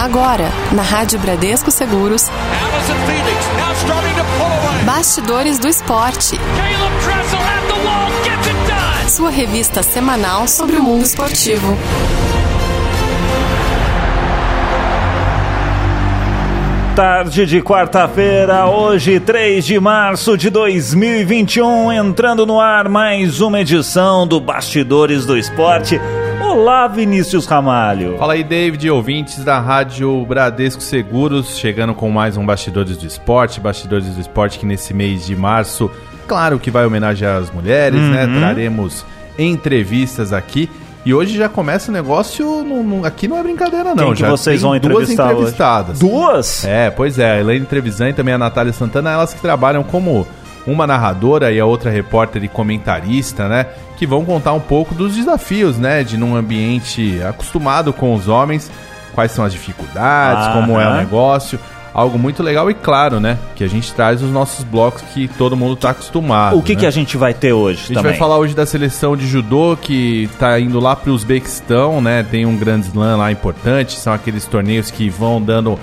Agora, na Rádio Bradesco Seguros. Bastidores do Esporte. Sua revista semanal sobre o mundo esportivo. Tarde de quarta-feira, hoje 3 de março de 2021, entrando no ar mais uma edição do Bastidores do Esporte. Olá, Vinícius Ramalho. Fala aí, David, ouvintes da Rádio Bradesco Seguros, chegando com mais um Bastidores do Esporte. Bastidores do Esporte que nesse mês de março, claro que vai homenagear as mulheres, né? Uhum. Traremos entrevistas aqui. E hoje já começa o negócio, no- no- aqui não é brincadeira não. Quem que já vocês vão duas entrevistar hoje? entrevistadas. Duas? É, pois é, a Elaine Trevisan e também a Natália Santana, elas que trabalham como uma narradora e a outra repórter e comentarista, né? Que vão contar um pouco dos desafios, né? De num ambiente acostumado com os homens, quais são as dificuldades, como é o negócio. Algo muito legal e claro, né? Que a gente traz os nossos blocos que todo mundo tá acostumado. O que, né? que a gente vai ter hoje A gente também? vai falar hoje da seleção de judô que tá indo lá pro Uzbequistão, né? Tem um grande slam lá importante, são aqueles torneios que vão dando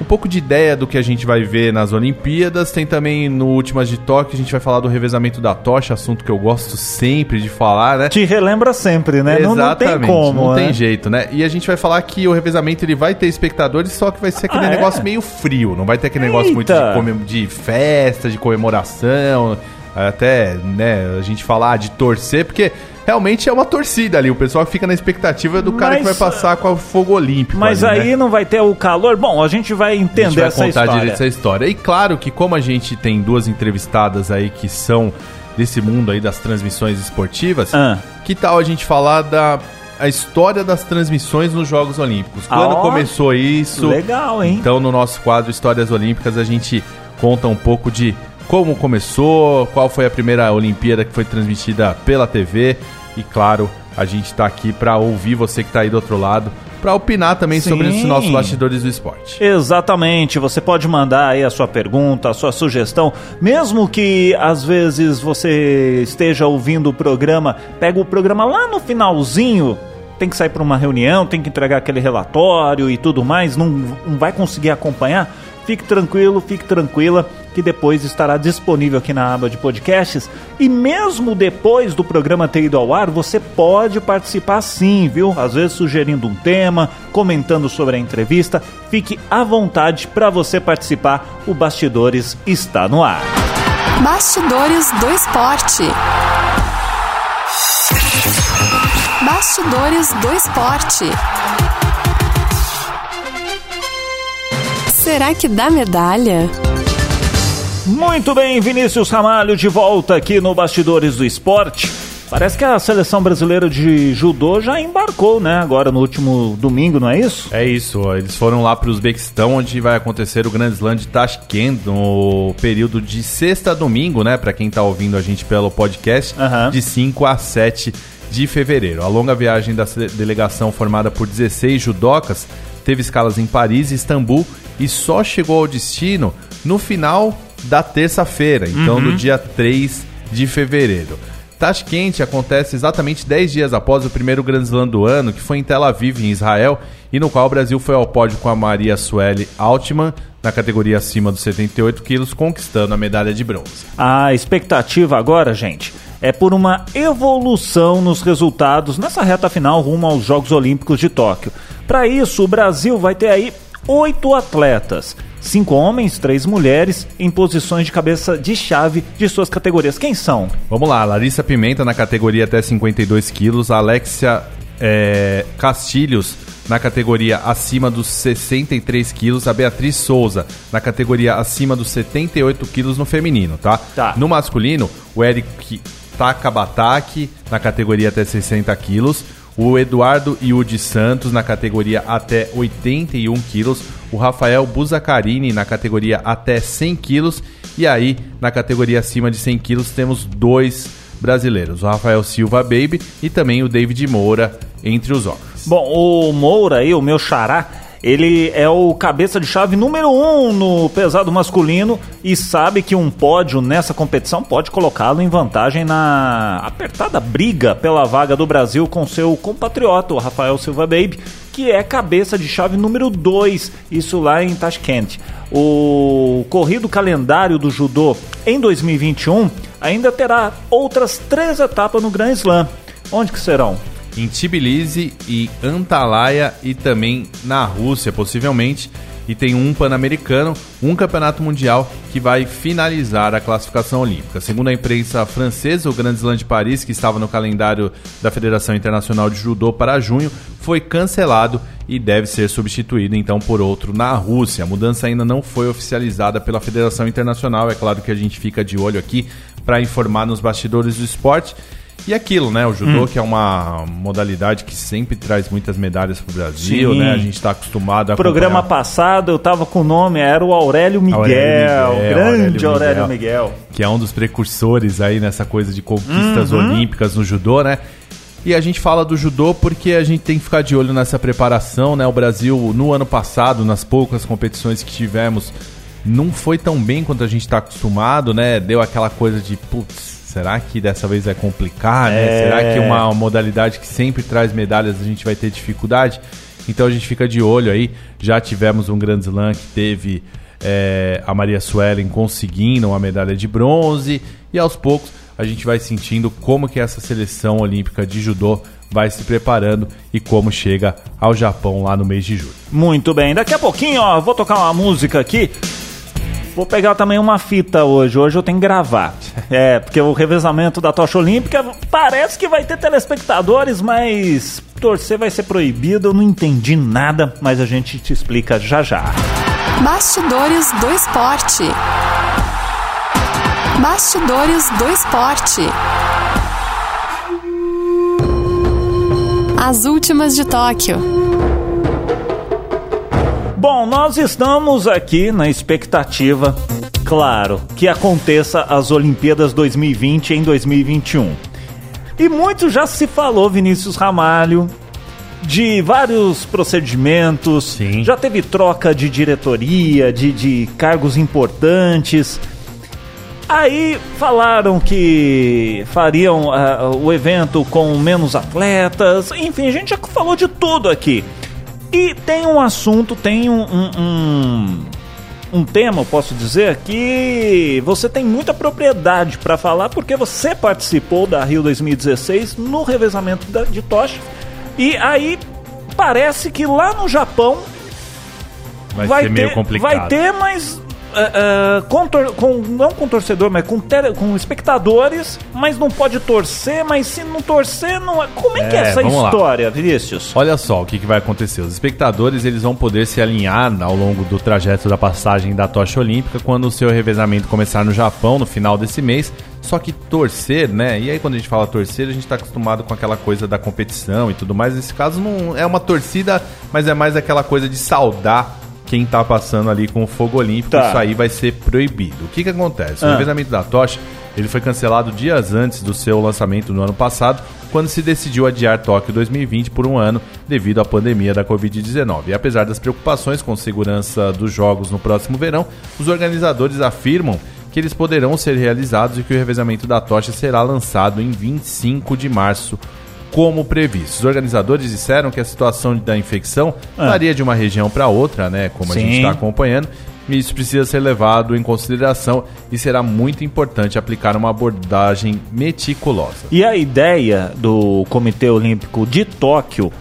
um pouco de ideia do que a gente vai ver nas Olimpíadas. Tem também no Últimas de Tóquio, a gente vai falar do revezamento da tocha, assunto que eu gosto sempre de falar, né? Te relembra sempre, né? Não, não tem Exatamente, como. não né? tem jeito, né? E a gente vai falar que o revezamento ele vai ter espectadores, só que vai ser aquele Ah, é? negócio meio frio, não vai ter aquele negócio muito Eita! de, de festa, de comemoração, até, né, a gente falar de torcer, porque realmente é uma torcida ali, o pessoal fica na expectativa do cara que vai Mas, passar com o fogo olímpico. Mas ali, aí né? não vai ter o calor. Bom, a gente vai a gente entender vai essa contar história. direito essa história. E claro que como a gente tem duas entrevistadas aí que são desse mundo aí das transmissões esportivas, Ah. que tal a gente falar da a história das transmissões nos Jogos Olímpicos? Ah, Quando começou isso? Legal, hein? Então no nosso quadro Histórias Olímpicas a gente conta um pouco de como começou, qual foi a primeira Olimpíada que foi transmitida pela TV e claro, a gente está aqui para ouvir você que está aí do outro lado, para opinar também sobre Sim. os nossos bastidores do esporte. Exatamente, você pode mandar aí a sua pergunta, a sua sugestão, mesmo que às vezes você esteja ouvindo o programa, pega o programa lá no finalzinho, tem que sair para uma reunião, tem que entregar aquele relatório e tudo mais, não, não vai conseguir acompanhar. Fique tranquilo, fique tranquila, que depois estará disponível aqui na aba de podcasts. E mesmo depois do programa ter ido ao ar, você pode participar sim, viu? Às vezes sugerindo um tema, comentando sobre a entrevista. Fique à vontade para você participar. O Bastidores está no ar. Bastidores do Esporte. Bastidores do Esporte. Será que dá medalha? Muito bem, Vinícius Ramalho de volta aqui no Bastidores do Esporte. Parece que a seleção brasileira de judô já embarcou, né? Agora no último domingo, não é isso? É isso, ó, eles foram lá para o Uzbequistão, onde vai acontecer o Grande Slam de Tashkent no período de sexta a domingo, né? Para quem tá ouvindo a gente pelo podcast, Aham. de 5 a 7 de fevereiro. A longa viagem da delegação, formada por 16 judocas, teve escalas em Paris e Istambul e só chegou ao destino no final da terça-feira, então no dia 3 de fevereiro. Tashkent acontece exatamente 10 dias após o primeiro Grand Slam do ano, que foi em Tel Aviv, em Israel, e no qual o Brasil foi ao pódio com a Maria Sueli Altman, na categoria acima dos 78 quilos, conquistando a medalha de bronze. A expectativa agora, gente, é por uma evolução nos resultados nessa reta final rumo aos Jogos Olímpicos de Tóquio. Para isso, o Brasil vai ter aí oito atletas. Cinco homens, três mulheres, em posições de cabeça de chave de suas categorias. Quem são? Vamos lá, Larissa Pimenta na categoria até 52 quilos, Alexia é, Castilhos na categoria acima dos 63 quilos, a Beatriz Souza na categoria acima dos 78 quilos no feminino, tá? Tá. No masculino, o Eric Takabataki na categoria até 60 quilos, o Eduardo Yudi Santos na categoria até 81 quilos, o Rafael Buzacarini na categoria até 100 quilos. E aí na categoria acima de 100 quilos temos dois brasileiros, o Rafael Silva Baby e também o David Moura entre os homens. Bom, o Moura aí, o meu xará, Ele é o cabeça de chave número um no pesado masculino e sabe que um pódio nessa competição pode colocá-lo em vantagem na apertada briga pela vaga do Brasil com seu compatriota, o Rafael Silva Baby, que é cabeça de chave número 2, isso lá em Tashkent. O corrido calendário do judô em 2021 ainda terá outras três etapas no Grand Slam. Onde que serão? Em Tbilisi e Antalya e também na Rússia, possivelmente. E tem um Pan-Americano, um Campeonato Mundial que vai finalizar a classificação olímpica. Segundo a imprensa francesa, o Grand Slam de Paris, que estava no calendário da Federação Internacional de Judô para junho, foi cancelado e deve ser substituído então por outro na Rússia. A mudança ainda não foi oficializada pela Federação Internacional, é claro que a gente fica de olho aqui para informar nos bastidores do esporte. E aquilo, né? O judô, hum. que é uma modalidade que sempre traz muitas medalhas para o Brasil, Sim. né? A gente está acostumado a. Programa acompanhar... passado eu tava com o nome, era o Aurélio Miguel. Aurélio Miguel grande Aurélio Miguel, Aurélio Miguel, Que é um dos precursores aí nessa coisa de conquistas uhum. olímpicas no judô, né? E a gente fala do judô porque a gente tem que ficar de olho nessa preparação, né? O Brasil, no ano passado, nas poucas competições que tivemos, não foi tão bem quanto a gente está acostumado, né? Deu aquela coisa de, putz, Será que dessa vez vai complicar, né? É... Será que uma modalidade que sempre traz medalhas a gente vai ter dificuldade? Então a gente fica de olho aí. Já tivemos um grande slam que teve é, a Maria Suelen conseguindo uma medalha de bronze e aos poucos a gente vai sentindo como que essa seleção olímpica de judô vai se preparando e como chega ao Japão lá no mês de julho. Muito bem, daqui a pouquinho, ó, vou tocar uma música aqui Vou pegar também uma fita hoje. Hoje eu tenho que gravar. É, porque o revezamento da tocha olímpica parece que vai ter telespectadores, mas torcer vai ser proibido. Eu não entendi nada, mas a gente te explica já já. Bastidores do esporte. Bastidores do esporte. As últimas de Tóquio. Bom, nós estamos aqui na expectativa, claro, que aconteça as Olimpíadas 2020 em 2021. E muito já se falou, Vinícius Ramalho, de vários procedimentos, Sim. já teve troca de diretoria, de, de cargos importantes. Aí falaram que fariam uh, o evento com menos atletas, enfim, a gente já falou de tudo aqui. E tem um assunto, tem um, um, um, um tema, eu posso dizer, que você tem muita propriedade para falar, porque você participou da Rio 2016 no revezamento da, de tocha. E aí parece que lá no Japão vai, vai ter, meio complicado. Vai ter, mas uh, com, com, não com torcedor, mas com, ter, com espectadores, mas não pode torcer, mas se não torcer, não é. Como é, é que é essa história, lá. Vinícius? Olha só o que, que vai acontecer. Os espectadores eles vão poder se alinhar ao longo do trajeto da passagem da tocha olímpica quando o seu revezamento começar no Japão no final desse mês. Só que torcer, né? E aí quando a gente fala torcer, a gente está acostumado com aquela coisa da competição e tudo mais. Nesse caso não é uma torcida, mas é mais aquela coisa de saudar quem tá passando ali com o fogo olímpico, tá. isso aí vai ser proibido. O que que acontece? O ah. revezamento da tocha, ele foi cancelado dias antes do seu lançamento no ano passado, quando se decidiu adiar Tóquio 2020 por um ano devido à pandemia da Covid-19. E apesar das preocupações com segurança dos jogos no próximo verão, os organizadores afirmam que eles poderão ser realizados e que o revezamento da tocha será lançado em 25 de março como previsto. Os organizadores disseram que a situação da infecção ah. varia de uma região para outra, né? Como Sim. a gente está acompanhando. E isso precisa ser levado em consideração e será muito importante aplicar uma abordagem meticulosa. E a ideia do Comitê Olímpico de Tóquio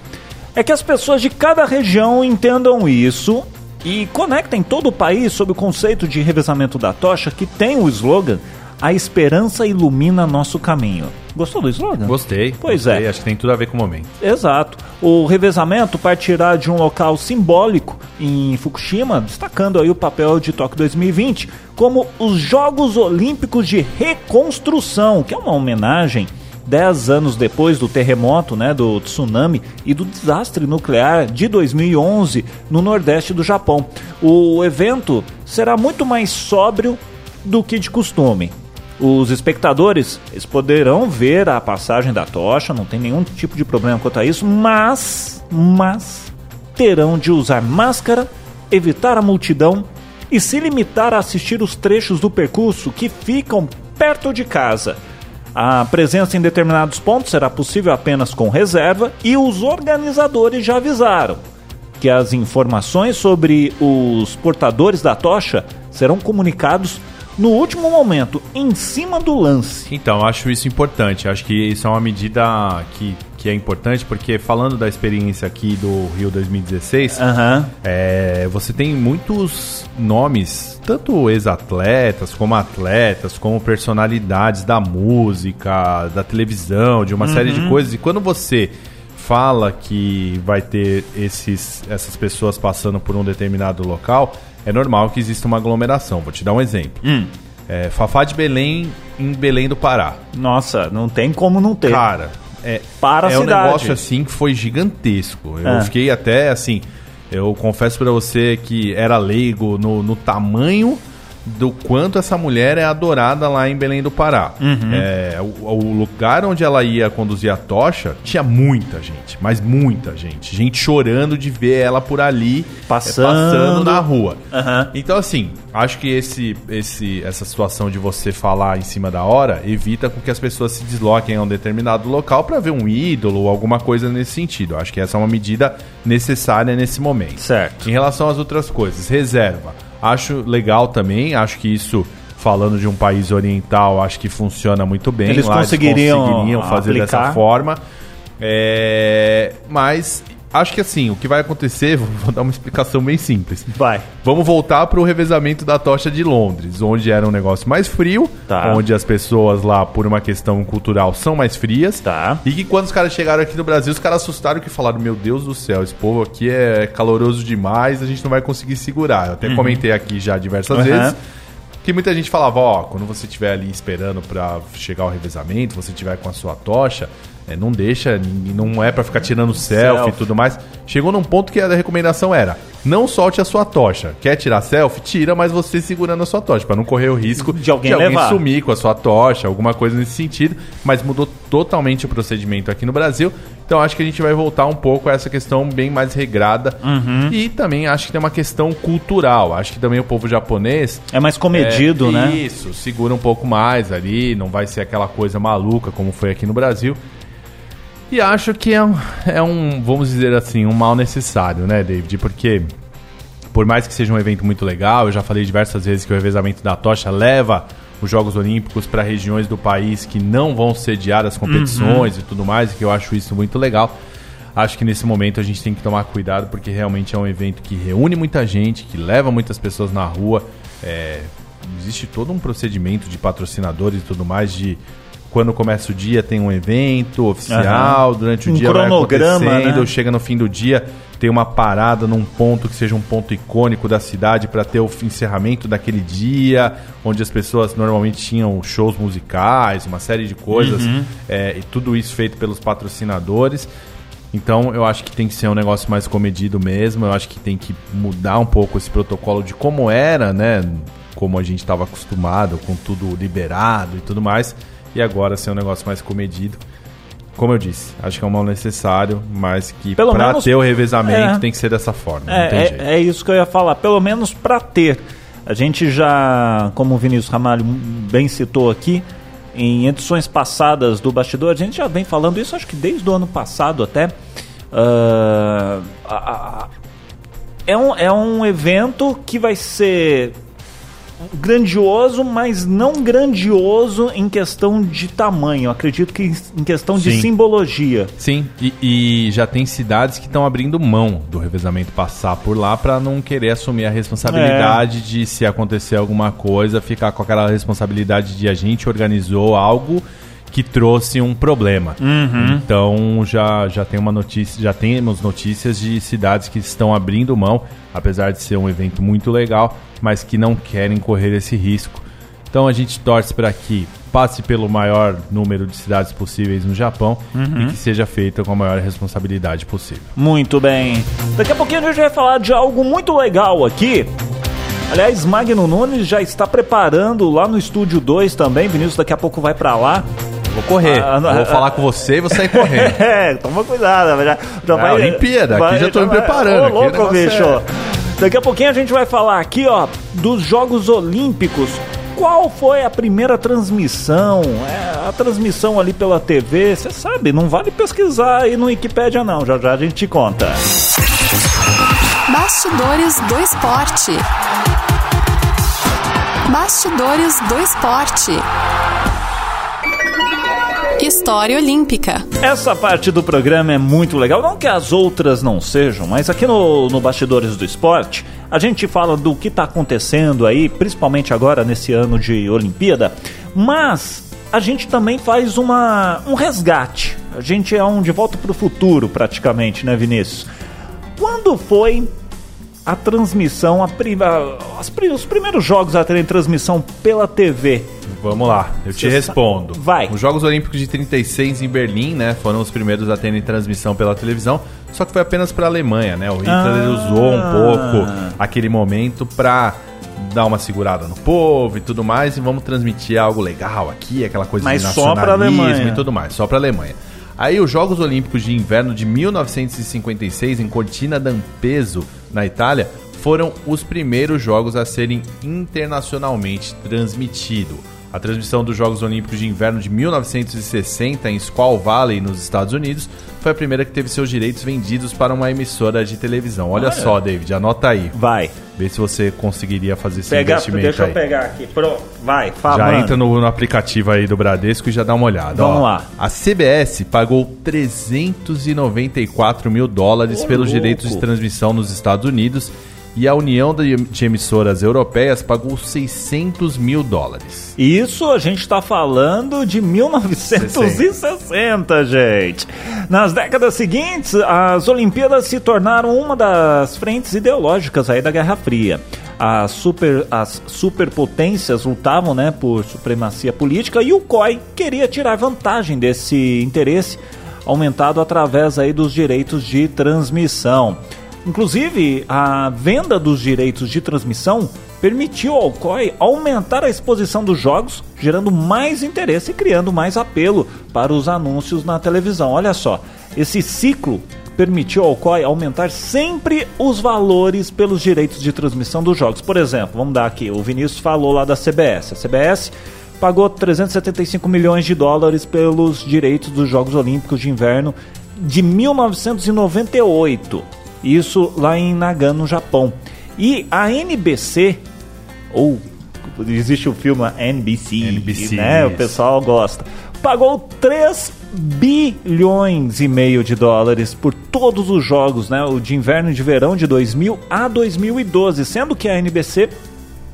é que as pessoas de cada região entendam isso e conectem todo o país sob o conceito de revezamento da tocha que tem o slogan A esperança ilumina nosso caminho. Gostou do slogan? Gostei. Pois gostei, é. Acho que tem tudo a ver com o momento. Exato. O revezamento partirá de um local simbólico em Fukushima, destacando aí o papel de Tóquio 2020 como os Jogos Olímpicos de Reconstrução, que é uma homenagem dez anos depois do terremoto, né, do tsunami e do desastre nuclear de 2011 no nordeste do Japão. O evento será muito mais sóbrio do que de costume. Os espectadores eles poderão ver a passagem da tocha, não tem nenhum tipo de problema quanto a isso, mas, mas terão de usar máscara, evitar a multidão e se limitar a assistir os trechos do percurso que ficam perto de casa. A presença em determinados pontos será possível apenas com reserva e os organizadores já avisaram que as informações sobre os portadores da tocha serão comunicados no último momento, em cima do lance. Então, acho isso importante. Acho que isso é uma medida que, que é importante, porque falando da experiência aqui do Rio 2016, Aham. é, você tem muitos nomes, tanto ex-atletas, como atletas, como personalidades da música, da televisão, de uma série de coisas. E quando você fala que vai ter esses, essas pessoas passando por um determinado local, é normal que exista uma aglomeração. Vou te dar um exemplo. Hum. É, Fafá de Belém em Belém do Pará. Nossa, não tem como não ter. Cara, é, Para é um cidade. negócio assim que foi gigantesco. Eu É. fiquei até assim. Eu confesso pra você que era leigo no, no tamanho do quanto essa mulher é adorada lá em Belém do Pará. Uhum. É, o, o lugar onde ela ia conduzir a tocha tinha muita gente, mas muita gente. Gente chorando de ver ela por ali é, Passando. passando na rua. Aham. Então, assim, acho que esse, esse, essa situação de você falar em cima da hora evita com que as pessoas se desloquem a um determinado local para ver um ídolo ou alguma coisa nesse sentido. Acho que essa é uma medida necessária nesse momento. Certo. Em relação às outras coisas, reserva. Acho legal também, acho que isso. Falando de um país oriental, acho que funciona muito bem. Eles Lá conseguiriam conseguiriam fazer aplicar. dessa forma. É, mas acho que assim, o que vai acontecer, vou dar uma explicação bem simples. Vai. Vamos voltar para o revezamento da tocha de Londres, onde era um negócio mais frio, Tá. onde as pessoas lá, por uma questão cultural, são mais frias. Tá. E que quando os caras chegaram aqui no Brasil, os caram assustaram que falaram: Meu Deus do céu, esse povo aqui é caloroso demais, a gente não vai conseguir segurar. Eu até comentei aqui já diversas Uhum. vezes. Que muita gente falava, ó, quando você estiver ali esperando pra chegar o revezamento, você tiver com a sua tocha, é, não deixa, não é pra ficar tirando selfie, e tudo mais. Chegou num ponto que a recomendação era: não solte a sua tocha. Quer tirar selfie? Tira, mas você segurando a sua tocha, pra não correr o risco De alguém levar. sumir com a sua tocha, alguma coisa nesse sentido. Mas mudou totalmente o procedimento aqui no Brasil. Então acho que a gente vai voltar um pouco a essa questão bem mais regrada. Uhum. E também acho que tem uma questão cultural. Acho que também o povo japonês É mais comedido, é, né? Isso, segura um pouco mais ali, não vai ser aquela coisa maluca como foi aqui no Brasil. E acho que é um, é um, vamos dizer assim, um mal necessário, né, David? Porque, por mais que seja um evento muito legal, eu já falei diversas vezes que o revezamento da tocha leva os Jogos Olímpicos para regiões do país que não vão sediar as competições e tudo mais, e que eu acho isso muito legal. Acho que nesse momento a gente tem que tomar cuidado porque realmente é um evento que reúne muita gente, que leva muitas pessoas na rua. É, existe todo um procedimento de patrocinadores e tudo mais de quando começa o dia tem um evento oficial, durante o Um dia vai cronograma, acontecendo, né? chega no fim do dia, tem uma parada num ponto que seja um ponto icônico da cidade para ter o encerramento daquele dia, onde as pessoas normalmente tinham shows musicais, uma série de coisas, Uhum. é, e tudo isso feito pelos patrocinadores. Então eu acho que tem que ser um negócio mais comedido mesmo. Eu acho que tem que mudar um pouco esse protocolo de como era, né? Como a gente estava acostumado, com tudo liberado e tudo mais. E agora ser um negócio mais comedido. Como eu disse, acho que é um mal necessário, mas que Pelo pra menos- ter o revezamento é. tem que ser dessa forma. É, é, é isso que eu ia falar, pelo menos para ter. A gente já, como o Vinícius Ramalho bem citou aqui, em edições passadas do Bastidor, a gente já vem falando isso, acho que desde o ano passado até. Ah, a- a- é, um, é um evento que vai ser grandioso, mas não grandioso em questão de tamanho. Acredito que em questão de Sim. simbologia. Sim, e, e já tem cidades que estão abrindo mão do revezamento passar por lá para não querer assumir a responsabilidade É. de se acontecer alguma coisa, ficar com aquela responsabilidade de a gente organizou algo que trouxe um problema. Uhum. Então já, já tem uma notícia, já temos notícias de cidades que estão abrindo mão, apesar de ser um evento muito legal, mas que não querem correr esse risco. Então a gente torce para que passe pelo maior número de cidades possíveis no Japão Uhum. e que seja feita com a maior responsabilidade possível. Muito bem. Daqui a pouquinho a gente vai falar de algo muito legal aqui. Aliás, Magno Nunes já está preparando lá no estúdio 2 também. Vinícius daqui a pouco vai para lá. Vou correr. Ah, não, vou ah, falar com você e vou sair correndo. É, toma cuidado. Já, já É, vai, Olimpíada, aqui vai- já tô me preparando, Ô, aqui louco, bicho. é- Daqui a pouquinho a gente vai falar aqui, ó, dos Jogos Olímpicos. Qual foi a primeira transmissão? É, a transmissão ali pela TV, você sabe, não vale pesquisar aí no Wikipédia não, já já a gente te conta. Bastidores do esporte. Bastidores do esporte. História Olímpica. Essa parte do programa é muito legal, não que as outras não sejam, mas aqui no, no Bastidores do Esporte, a gente fala do que está acontecendo aí, principalmente agora nesse ano de Olimpíada, mas a gente também faz uma, um resgate. A gente é um de volta para o futuro, praticamente, né, Vinícius? Quando foi a transmissão, a, os primeiros jogos a terem transmissão pela TV? Vamos lá, eu te Você respondo. sa- vai. Os Jogos Olímpicos de 36 em Berlim, né, foram os primeiros a terem transmissão pela televisão, só que foi apenas para a Alemanha, né? O Hitler Ah. usou um pouco aquele momento para dar uma segurada no povo e tudo mais, e vamos transmitir algo legal aqui, aquela coisa Mas de só pra nacionalismo Alemanha. e tudo mais, só para a Alemanha. Aí os Jogos Olímpicos de Inverno de 1956 em Cortina d'Ampezzo, na Itália, foram os primeiros jogos a serem internacionalmente transmitidos. A transmissão dos Jogos Olímpicos de Inverno de 1960 em Squaw Valley, nos Estados Unidos, foi a primeira que teve seus direitos vendidos para uma emissora de televisão. Olha Olha. só, David, anota aí. Vai. Vê se você conseguiria fazer esse Pega, investimento deixa eu aí. pegar aqui. Pronto, vai, fala. Já mano. entra no, no aplicativo aí do Bradesco e já dá uma olhada. Vamos ó. lá. A CBS pagou 394 mil dólares Ô, pelos louco. direitos de transmissão nos Estados Unidos e a União de Emissoras Europeias pagou 600 mil dólares. Isso a gente tá falando de 1960, gente. Nas décadas seguintes, as Olimpíadas se tornaram uma das frentes ideológicas aí da Guerra Fria. As, super, as superpotências lutavam né, por supremacia política e o COI queria tirar vantagem desse interesse aumentado através aí dos direitos de transmissão. Inclusive, a venda dos direitos de transmissão permitiu ao COI aumentar a exposição dos jogos, gerando mais interesse e criando mais apelo para os anúncios na televisão. Olha só, esse ciclo permitiu ao COI aumentar sempre os valores pelos direitos de transmissão dos jogos. Por exemplo, vamos dar aqui, o Vinícius falou lá da CBS. A CBS pagou 375 milhões de dólares pelos direitos dos Jogos Olímpicos de Inverno de 1998. Isso lá em Nagano, no Japão. E a NBC, ou existe o filme NBC, NBC, né? O pessoal gosta. Pagou 3 bilhões e meio de dólares por todos os jogos, né? O de inverno e de verão de 2000 a 2012, sendo que a NBC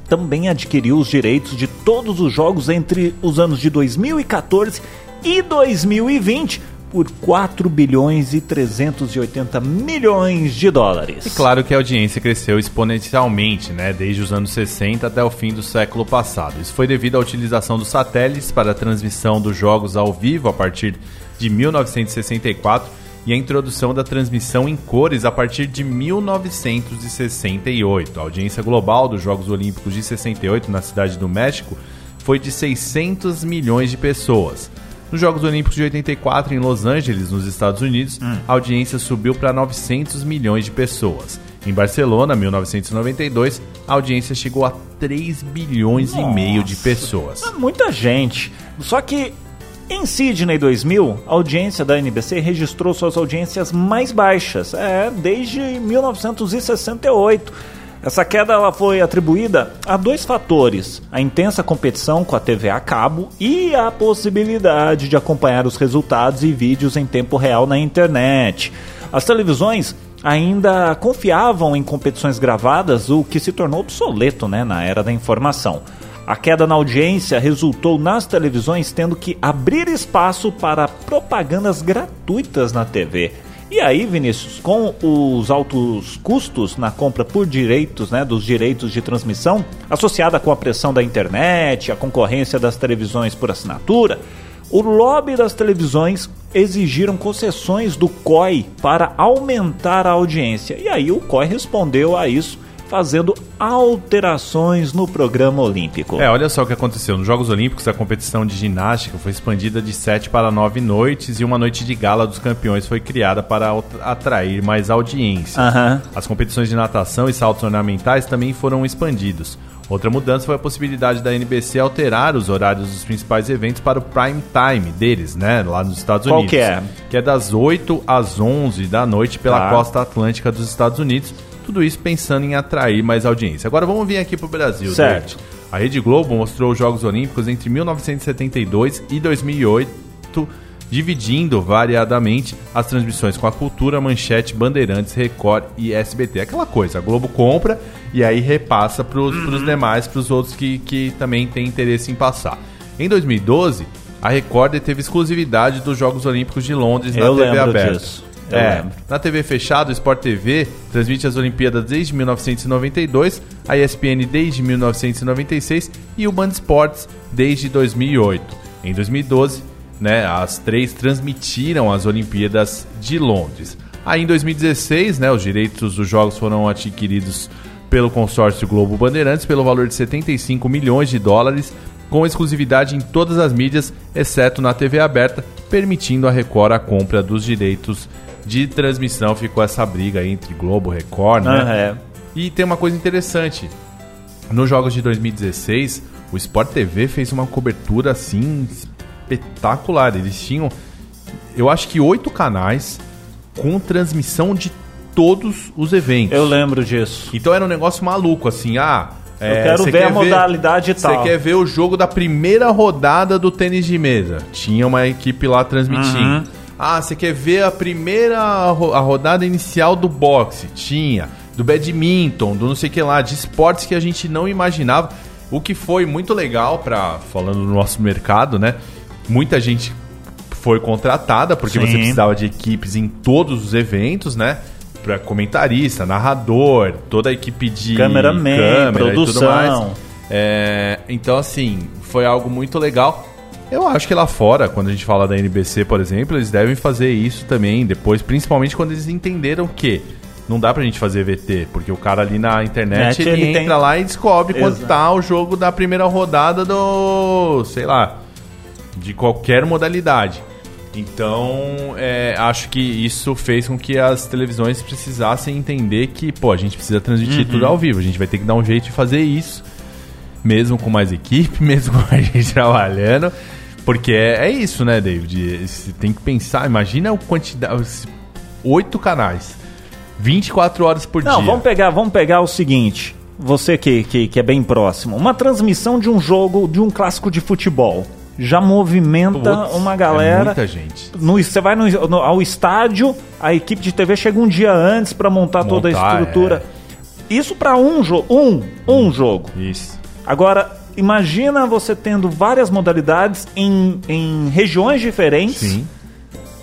também adquiriu os direitos de todos os jogos entre os anos de 2014 e 2020 por 4 bilhões e 380 milhões de dólares. E claro que a audiência cresceu exponencialmente, né, desde os anos 60 até o fim do século passado. Isso foi devido à utilização dos satélites para a transmissão dos jogos ao vivo a partir de 1964 e a introdução da transmissão em cores a partir de 1968. A audiência global dos Jogos Olímpicos de 68 na cidade do México foi de 600 milhões de pessoas. Nos Jogos Olímpicos de 84 em Los Angeles, nos Estados Unidos, a audiência subiu para 900 milhões de pessoas. Em Barcelona, 1992, a audiência chegou a 3 bilhões e meio de pessoas. É muita gente. Só que em Sydney 2000, a audiência da NBC registrou suas audiências mais baixas, é, desde 1968. Essa queda ela foi atribuída a dois fatores: a intensa competição com a TV a cabo e a possibilidade de acompanhar os resultados e vídeos em tempo real na internet. As televisões ainda confiavam em competições gravadas, o que se tornou obsoleto né, na era da informação. A queda na audiência resultou nas televisões tendo que abrir espaço para propagandas gratuitas na TV. E aí, Vinícius, com os altos custos na compra por direitos, né, dos direitos de transmissão, associada com a pressão da internet, a concorrência das televisões por assinatura, o lobby das televisões exigiram concessões do COI para aumentar a audiência. E aí o COI respondeu a isso fazendo alterações no programa olímpico. É, olha só o que aconteceu. Nos Jogos Olímpicos, a competição de ginástica foi expandida de sete para nove noites e uma noite de gala dos campeões foi criada para atrair mais audiência. Aham. As competições de natação e saltos ornamentais também foram expandidos. Outra mudança foi a possibilidade da NBC alterar os horários dos principais eventos para o prime time deles, né, lá nos Estados Qual Unidos. que é? Que é das 8 às 11 da noite pela Tá. costa atlântica dos Estados Unidos. Tudo isso pensando em atrair mais audiência. Agora vamos vir aqui pro Brasil. Certo. David. A Rede Globo mostrou os Jogos Olímpicos entre 1972 e 2008, dividindo variadamente as transmissões com a Cultura, Manchete, Bandeirantes, Record e SBT. Aquela coisa, a Globo compra e aí repassa para os Uhum. demais, para os outros que, que também têm interesse em passar. Em 2012, a Record teve exclusividade dos Jogos Olímpicos de Londres na Eu TV lembro aberta. disso. Eu É, lembro. na TV fechada, o Sport TV transmite as Olimpíadas desde 1992, a ESPN desde 1996 e o Band Esportes desde 2008. Em 2012, né, as três transmitiram as Olimpíadas de Londres. Aí em 2016, né, os direitos dos jogos foram adquiridos pelo consórcio Globo Bandeirantes pelo valor de 75 milhões de dólares, com exclusividade em todas as mídias, exceto na TV aberta, permitindo a Record a compra dos direitos de transmissão. Ficou essa briga entre Globo e Record, né? Ah, é. E tem uma coisa interessante. Nos jogos de 2016, o Sport TV fez uma cobertura assim espetacular. Eles tinham, eu acho que oito canais com transmissão de todos os eventos. Eu lembro disso. Então era um negócio maluco, assim, ah. Eu quero você ver a modalidade Você tal. quer ver o jogo da primeira rodada do tênis de mesa? Tinha uma equipe lá transmitindo. Uhum. Ah, você quer ver a primeira a rodada inicial do boxe? Tinha. Do badminton, do não sei o que lá, de esportes que a gente não imaginava. O que foi muito legal para falando do nosso mercado, né? Muita gente foi contratada porque Sim. você precisava de equipes em todos os eventos, né? Para comentarista, narrador, toda a equipe de Cameraman, câmera produção. É, então, assim, foi algo muito legal. Eu acho que lá fora, quando a gente fala da NBC, por exemplo, eles devem fazer isso também depois, principalmente quando eles entenderam que não dá pra gente fazer VT, porque o cara ali na internet Net, ele, ele entra tem- lá e descobre quando Exato. tá o jogo da primeira rodada do, sei lá, de qualquer modalidade. Então, é, acho que isso fez com que as televisões precisassem entender que, pô, a gente precisa transmitir Uhum. tudo ao vivo. A gente vai ter que dar um jeito de fazer isso, mesmo com mais equipe, mesmo com a gente trabalhando. Porque é, é isso, né, David? Você tem que pensar, imagina a quantidade. Oito canais, 24 horas por Não, dia. vamos pegar, vamos pegar o seguinte. Você que, que, que é bem próximo. Uma transmissão de um jogo, de um clássico de futebol. Já movimenta Putz, uma é galera. muita gente. No, você vai no- no- ao estádio, a equipe de TV chega um dia antes para montar, toda a Montar, estrutura. Isso para um jogo, um, um jogo. Isso. Agora, imagina você tendo várias modalidades em, em regiões diferentes. Sim.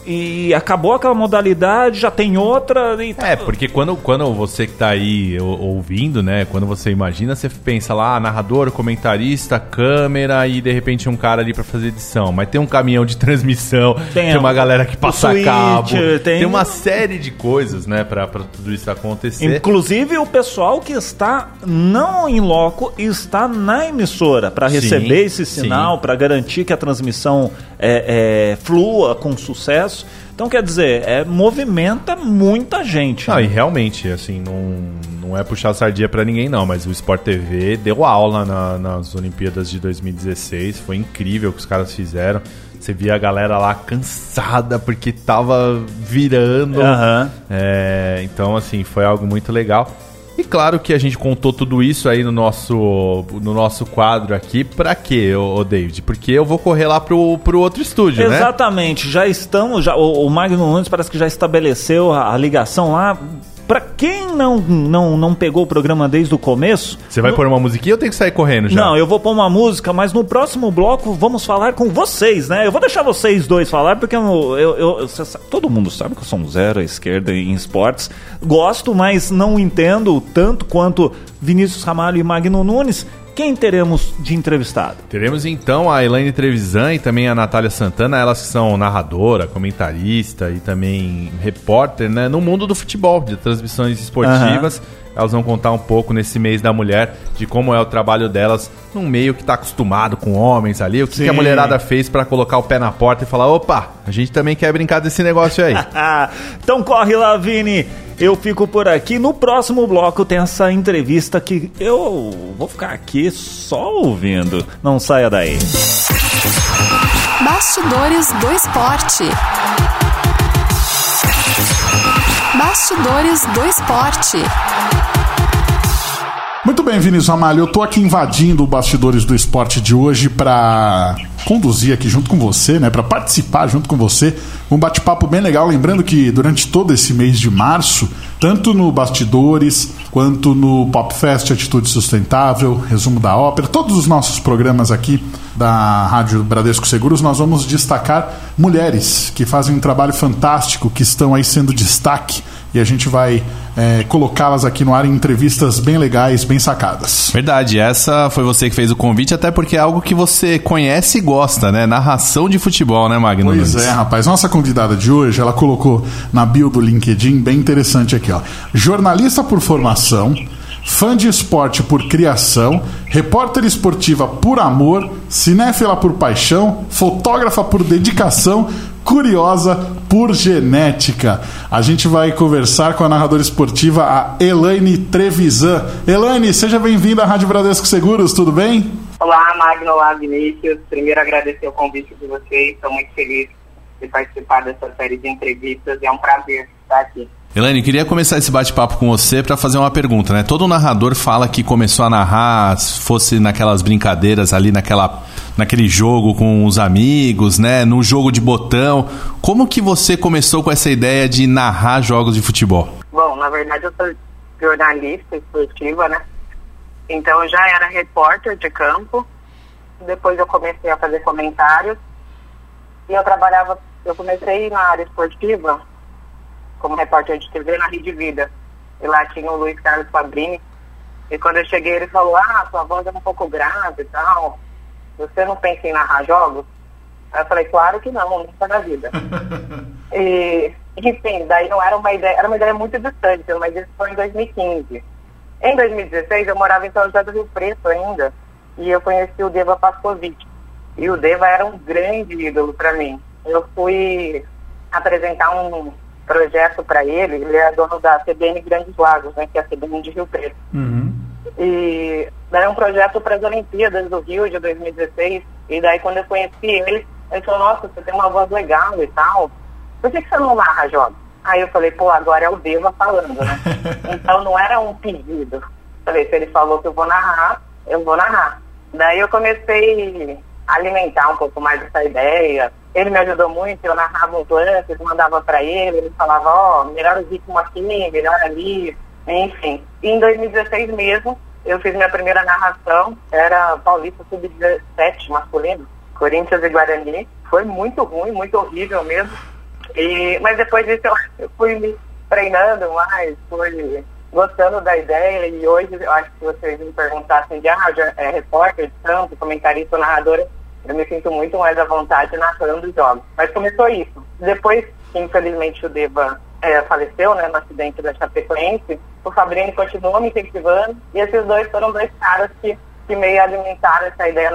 E acabou aquela modalidade, já tem outra. E É, porque quando, quando você que tá aí ou- ouvindo, né? Quando você imagina, você pensa lá, ah, narrador, comentarista, câmera e de repente um cara ali pra fazer edição. Mas tem um caminhão de transmissão, tem, Tem uma galera que passa switch, cabo, tem- tem... uma série de coisas, né, pra, pra tudo isso acontecer. Inclusive o pessoal que está não em loco está na emissora para Sim, receber esse sim. sinal, para garantir que a transmissão é, é, flua com sucesso. Então quer dizer, é, movimenta muita gente. Não, né? e realmente, assim, não, não é puxar sardinha pra ninguém, não, mas o Sport TV deu aula na- nas Olimpíadas de 2016, foi incrível o que os caras fizeram. Você via a galera lá cansada porque tava virando. Aham. É, então, assim, foi algo muito legal. E claro que a gente contou tudo isso aí no nosso, no nosso quadro aqui. Pra quê, ô David? Porque eu vou correr lá pro, pro outro estúdio, né? Exatamente, já estamos, já, o, o Magno Nunes parece que já estabeleceu a, a ligação lá. Para quem não, não, não pegou o programa desde o começo, Você vai pôr uma musiquinha ou eu tenho que sair correndo já? Não, eu vou pôr uma música, mas no próximo bloco vamos falar com vocês, né? Eu vou deixar vocês dois falar, porque eu, eu, eu- sabe- todo mundo sabe que eu sou um zero à esquerda em esportes. Gosto, mas não entendo tanto quanto Vinícius Ramalho e Magno Nunes. Quem teremos de entrevistado? Teremos então a Elaine Trevisan e também a Natália Santana, elas que são narradora, comentarista e também repórter né, no mundo do futebol, de transmissões esportivas. Uhum. Elas vão contar um pouco nesse mês da mulher de como é o trabalho delas num meio que está acostumado com homens ali. O que, que a mulherada fez para colocar o pé na porta e falar: opa, a gente também quer brincar desse negócio aí. então corre lá, Vini. Eu fico por aqui. No próximo bloco tem essa entrevista que eu vou ficar aqui só ouvindo. Não saia daí. Bastidores do Esporte. Bastidores do Esporte. Muito bem, Vinícius Amalho, eu tô aqui invadindo o Bastidores do Esporte de hoje para conduzir aqui junto com você, né, para participar junto com você, um bate-papo bem legal, lembrando que durante todo esse mês de março, tanto no Bastidores quanto no Pop Fest Atitude Sustentável, Resumo da Ópera, todos os nossos programas aqui da Rádio Bradesco Seguros, nós vamos destacar mulheres que fazem um trabalho fantástico, que estão aí sendo destaque e a gente vai é, colocá-las aqui no ar em entrevistas bem legais, bem sacadas. Verdade, essa foi você que fez o convite, até porque é algo que você conhece e gosta, né? Narração de futebol, né, Magno? Pois é, rapaz. Nossa convidada de hoje, ela colocou na bio do LinkedIn, bem interessante aqui, ó. Jornalista por formação, fã de esporte por criação, repórter esportiva por amor, cinéfila por paixão, fotógrafa por dedicação, curiosa por genética. A gente vai conversar com a narradora esportiva, a Elaine Trevisan. Elaine, seja bem-vinda à Rádio Bradesco Seguros, tudo bem? Olá, Magno, olá, Vinícius. Primeiro agradecer o convite de vocês, estou muito feliz de participar dessa série de entrevistas é um prazer estar aqui. Elaine, queria começar esse bate-papo com você para fazer uma pergunta, né? Todo narrador fala que começou a narrar, fosse naquelas brincadeiras ali, naquela, naquele jogo com os amigos, né? No jogo de botão. Como que você começou com essa ideia de narrar jogos de futebol? Bom, na verdade eu sou jornalista esportiva, né? Então eu já era repórter de campo. Depois eu comecei a fazer comentários. E eu trabalhava, eu comecei na área esportiva como repórter de TV na Rede Vida. E lá tinha o Luiz Carlos Fabrini. E quando eu cheguei, ele falou: Ah, sua voz é um pouco grave e tal. Você não pensa em narrar jogos? Aí eu falei: Claro que não, nunca na vida. e, enfim, daí não era uma ideia, era uma ideia muito distante, mas isso foi em 2015. Em 2016, eu morava em São José do Rio Preto ainda. E eu conheci o Deva Pascovic. E o Deva era um grande ídolo para mim. Eu fui apresentar um, projeto para ele, ele é dono da CBN Grandes Lagos, né, que é a CBN de Rio Preto. Uhum. E daí um projeto para as Olimpíadas do Rio de 2016. E daí quando eu conheci ele, ele falou, nossa, você tem uma voz legal e tal. Por que, que você não narra jogos? Aí eu falei, pô, agora é o Deva falando, né? então não era um pedido. Falei, se ele falou que eu vou narrar, eu vou narrar. Daí eu comecei a alimentar um pouco mais essa ideia, ele me ajudou muito, eu narrava os lances, mandava para ele, ele falava, ó, oh, melhor o ritmo aqui, melhor ali, enfim. E em 2016 mesmo, eu fiz minha primeira narração, era Paulista Sub-17 masculino, Corinthians e Guarani. Foi muito ruim, muito horrível mesmo. E, mas depois disso eu, eu fui me treinando mais, fui gostando da ideia e hoje eu acho que vocês me perguntassem de ah, é repórter, tanto, comentarista, narradora, eu me sinto muito mais à vontade narrando jogos. Mas começou isso. Depois infelizmente, o Deva é, faleceu, né, no acidente da Chapecoense, o Fabrini continuou me incentivando e esses dois foram dois caras que, que meio alimentaram essa ideia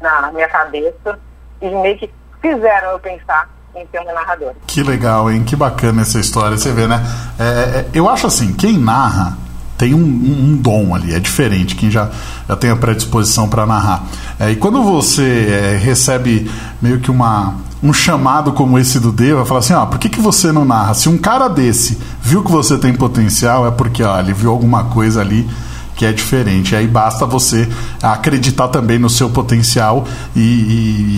na, na minha cabeça e meio que fizeram eu pensar em ser uma narradora. Que legal, hein? Que bacana essa história. Você vê, né? É, é, eu acho assim, quem narra tem um, um, dom ali, é diferente, quem já, já tem a predisposição para narrar. É, e quando você é, recebe meio que uma, um chamado como esse do Deva, fala assim, ó, por que, que você não narra? Se um cara desse viu que você tem potencial, é porque ó, ele viu alguma coisa ali que é diferente. Aí basta você acreditar também no seu potencial e, e,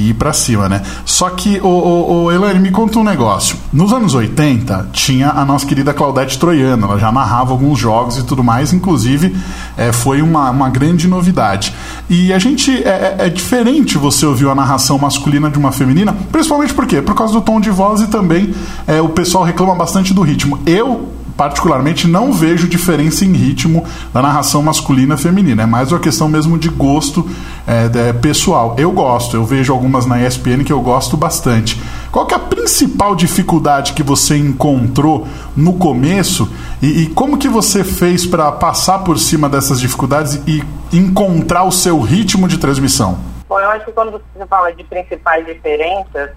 e ir para cima, né? Só que, o, o, o Elaine, me conta um negócio. Nos anos 80, tinha a nossa querida Claudete Troiano, ela já narrava alguns jogos e tudo mais, inclusive é, foi uma, uma grande novidade. E a gente, é, é, é diferente você ouvir a narração masculina de uma feminina, principalmente por quê? Por causa do tom de voz e também é, o pessoal reclama bastante do ritmo. Eu particularmente não vejo diferença em ritmo da narração masculina e feminina. É mais uma questão mesmo de gosto é, pessoal. Eu gosto, eu vejo algumas na ESPN que eu gosto bastante. Qual é a principal dificuldade que você encontrou no começo e, e como que você fez para passar por cima dessas dificuldades e encontrar o seu ritmo de transmissão? Bom, eu acho que quando você fala de principais diferenças,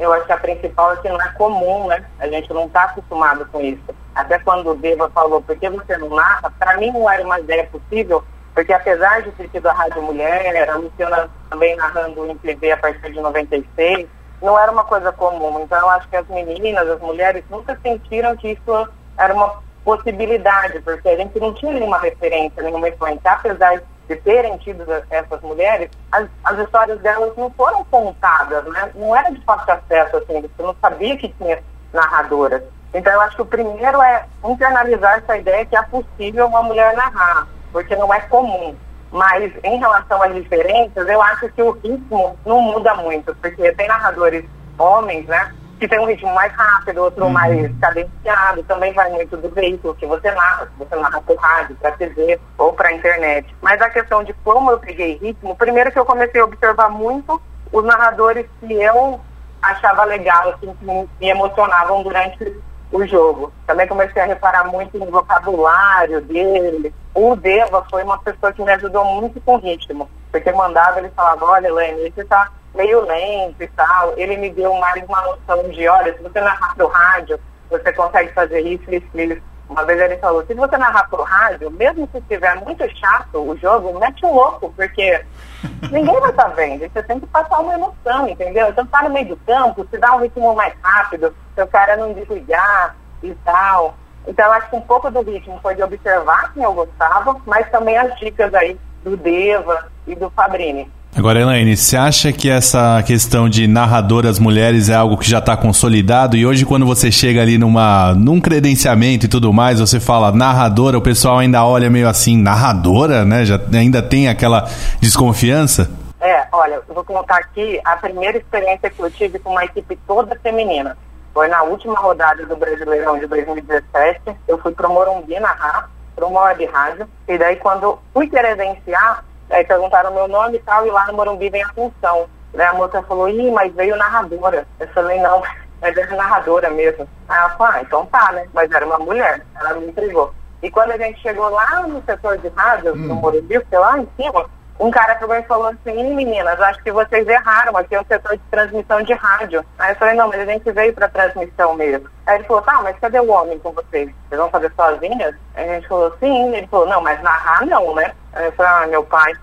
eu acho que a principal é que não é comum, né? A gente não está acostumado com isso. Até quando o Deva falou, por que você não narra? Para mim não era uma ideia possível, porque apesar de ter tido a Rádio Mulher, a Luciana também narrando em TV a partir de 96, não era uma coisa comum. Então eu acho que as meninas, as mulheres, nunca sentiram que isso era uma possibilidade, porque a gente não tinha nenhuma referência, nenhuma influência, apesar de terem tido essas mulheres, as, as, histórias delas não foram contadas, né? Não era de fácil acesso, assim, você não sabia que tinha narradoras. Então, eu acho que o primeiro é internalizar essa ideia que é possível uma mulher narrar, porque não é comum. Mas, em relação às diferenças, eu acho que o ritmo não muda muito, porque tem narradores homens, né? Que tem um ritmo mais rápido, outro uhum. mais cadenciado, também vai muito do veículo que você narra, se você narra por rádio, para TV ou para internet. Mas a questão de como eu peguei ritmo, primeiro que eu comecei a observar muito os narradores que eu achava legal, assim, que me emocionavam durante o jogo. Também comecei a reparar muito no vocabulário dele. O Deva foi uma pessoa que me ajudou muito com ritmo, porque mandava ele falava, olha, Helene, você está meio lento e tal, ele me deu mais uma noção de, olha, se você narrar pro rádio, você consegue fazer isso, isso, isso. Uma vez ele falou, se você narrar pro rádio, mesmo se estiver muito chato o jogo, mete um louco, porque ninguém vai estar tá vendo. Você tem que passar uma emoção, entendeu? Então tá no meio do campo, se dá um ritmo mais rápido, seu cara não desligar e tal. Então eu acho que um pouco do ritmo foi de observar quem eu gostava, mas também as dicas aí do Deva e do Fabrini. Agora, Elaine, você acha que essa questão de narradoras mulheres é algo que já está consolidado e hoje quando você chega ali numa, num credenciamento e tudo mais, você fala narradora, o pessoal ainda olha meio assim, narradora, né? Já ainda tem aquela desconfiança? É, olha, eu vou contar aqui a primeira experiência que eu tive com uma equipe toda feminina. Foi na última rodada do Brasileirão de 2017. Eu fui para o Morumbi narrar, para uma web rádio. E daí, quando fui credenciar, Aí perguntaram meu nome e tal, e lá no Morumbi vem a função. Né? A moça falou, ih, mas veio narradora. Eu falei, não, mas é narradora mesmo. Aí ela falou, ah, então tá, né? Mas era uma mulher, ela me entregou. E quando a gente chegou lá no setor de rádio, hum. no Morumbi, porque lá em cima, um cara pegou e falou assim, meninas, acho que vocês erraram, aqui é o setor de transmissão de rádio. Aí eu falei, não, mas a gente veio para transmissão mesmo. Aí ele falou, tá, mas cadê o homem com vocês? Vocês vão fazer sozinhas? Aí a gente falou, sim. Ele falou, não, mas narrar não, né? Aí eu falei, ah, meu pai.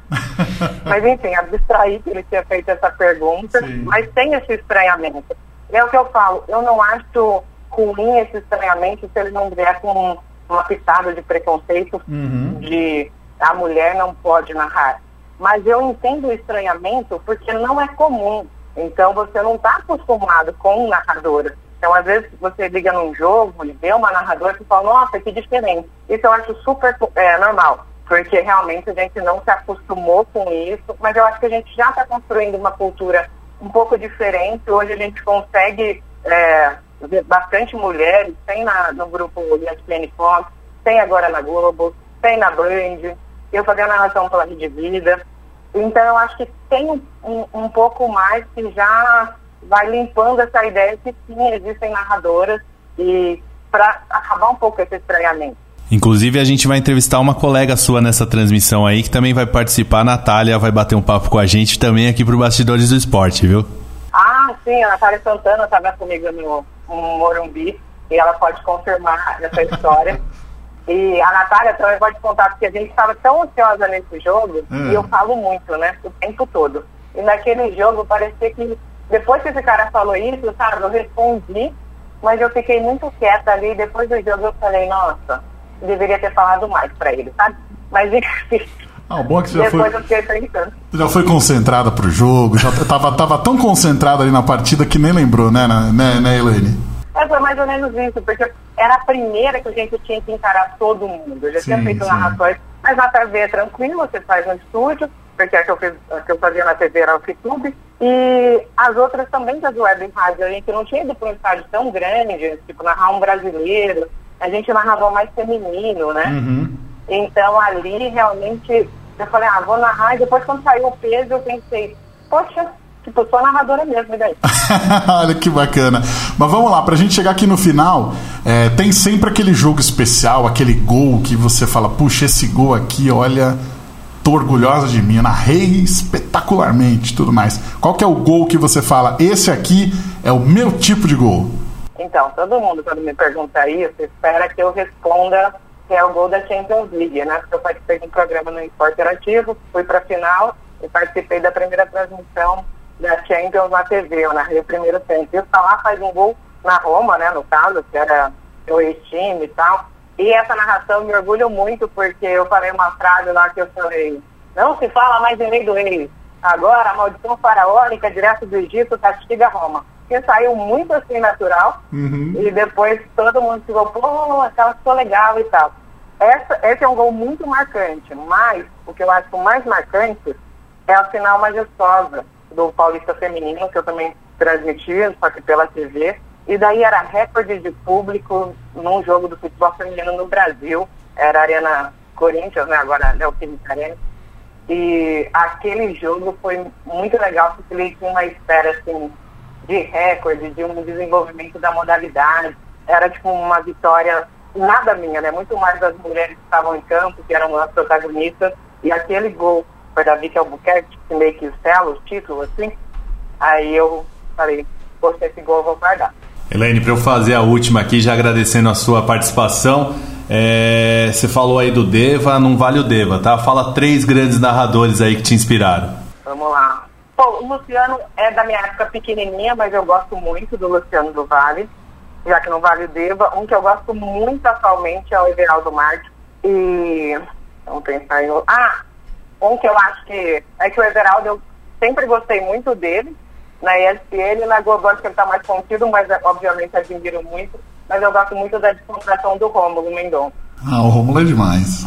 mas enfim, abstraí que ele tinha feito essa pergunta, sim. mas tem esse estranhamento. É o que eu falo, eu não acho ruim esse estranhamento se ele não vier com uma pitada de preconceito uhum. de a mulher não pode narrar mas eu entendo o estranhamento porque não é comum. Então você não está acostumado com narradora. Então, às vezes, você liga num jogo e vê uma narradora e fala, nossa, que diferente. Isso eu acho super é, normal, porque realmente a gente não se acostumou com isso, mas eu acho que a gente já está construindo uma cultura um pouco diferente. Hoje a gente consegue é, ver bastante mulheres, tem na, no grupo ESPN Fox, tem agora na Globo, tem na Band, eu fazia a narração pela Rede Vida. Então, eu acho que tem um, um pouco mais que já vai limpando essa ideia que sim, existem narradoras e para acabar um pouco esse estranhamento. Inclusive, a gente vai entrevistar uma colega sua nessa transmissão aí, que também vai participar. A Natália vai bater um papo com a gente também aqui pro Bastidores do Esporte, viu? Ah, sim, a Natália Santana estava comigo no, no Morumbi e ela pode confirmar essa história. E a Natália também pode contar, porque a gente estava tão ansiosa nesse jogo, hum. e eu falo muito, né, o tempo todo. E naquele jogo parecia que, depois que esse cara falou isso, sabe, eu respondi, mas eu fiquei muito quieta ali. Depois do jogo eu falei, nossa, deveria ter falado mais para ele, sabe? Mas enfim. Ah, o bom é que você já foi, eu fiquei pensando. já foi concentrada pro jogo, já tava, tava tão concentrada ali na partida que nem lembrou, né, né, né Elaine? É, foi mais ou menos isso, porque era a primeira que a gente tinha que encarar todo mundo. Eu já sim, tinha feito sim. narrações, mas na TV é tranquilo, você faz no estúdio, porque a que eu, fiz, a que eu fazia na TV era o YouTube. E as outras também das web em rádio, a gente não tinha ido para um estádio tão grande, tipo narrar um brasileiro. a gente narrava mais feminino, né? Uhum. Então ali realmente eu falei, ah, vou narrar, e depois quando saiu o peso eu pensei, poxa, tipo, sou narradora mesmo, e daí? Olha que bacana. Mas vamos lá, pra gente chegar aqui no final, é, tem sempre aquele jogo especial, aquele gol que você fala, puxa, esse gol aqui, olha, tô orgulhosa de mim, eu narrei espetacularmente tudo mais. Qual que é o gol que você fala, esse aqui é o meu tipo de gol? Então, todo mundo quando me pergunta isso, espera que eu responda que é o gol da Champions League, né? Porque eu participei de um programa no Esporte Interativo, fui pra final e participei da primeira transmissão da Champions na TV, eu narrei o primeiro tempo. E o Salah faz um gol na Roma, né, no caso, que era o ex-time e tal. E essa narração me orgulho muito porque eu falei uma frase lá que eu falei, não se fala mais em lei do ex. Agora a maldição faraônica direto do Egito castiga Roma. Que saiu muito assim natural e depois todo mundo ficou, pô, aquela ficou legal e tal. Essa, esse é um gol muito marcante, mas o que eu acho mais marcante é a final majestosa do Paulista Feminino, que eu também transmiti, só que pela TV. E daí era recorde de público num jogo do futebol feminino no Brasil. Era a Arena Corinthians, né? Agora é o Phoenix Arena. E aquele jogo foi muito legal, porque ele tinha uma espera, assim, de recorde, de um desenvolvimento da modalidade. Era, tipo, uma vitória, nada minha, né? Muito mais das mulheres que estavam em campo, que eram as protagonistas. E aquele gol foi da Vicky Albuquerque, que meio que sela o título, assim. Aí eu falei, poxa, esse gol eu vou guardar. Elaine, para eu fazer a última aqui, já agradecendo a sua participação, é, você falou aí do Deva, não vale o Deva, tá? Fala três grandes narradores aí que te inspiraram. Vamos lá. Bom, o Luciano é da minha época pequenininha, mas eu gosto muito do Luciano do Vale, já que não vale o Deva. Um que eu gosto muito atualmente é o Everaldo Marques. E. Vamos pensar em. Ah! Um que eu acho que. É que o Everaldo, eu sempre gostei muito dele. Na ESPN e na Globo, acho que ele está mais contido, mas obviamente admiro muito. Mas eu gosto muito da descontração do Rômulo Mendonça. Ah, o Rômulo é demais.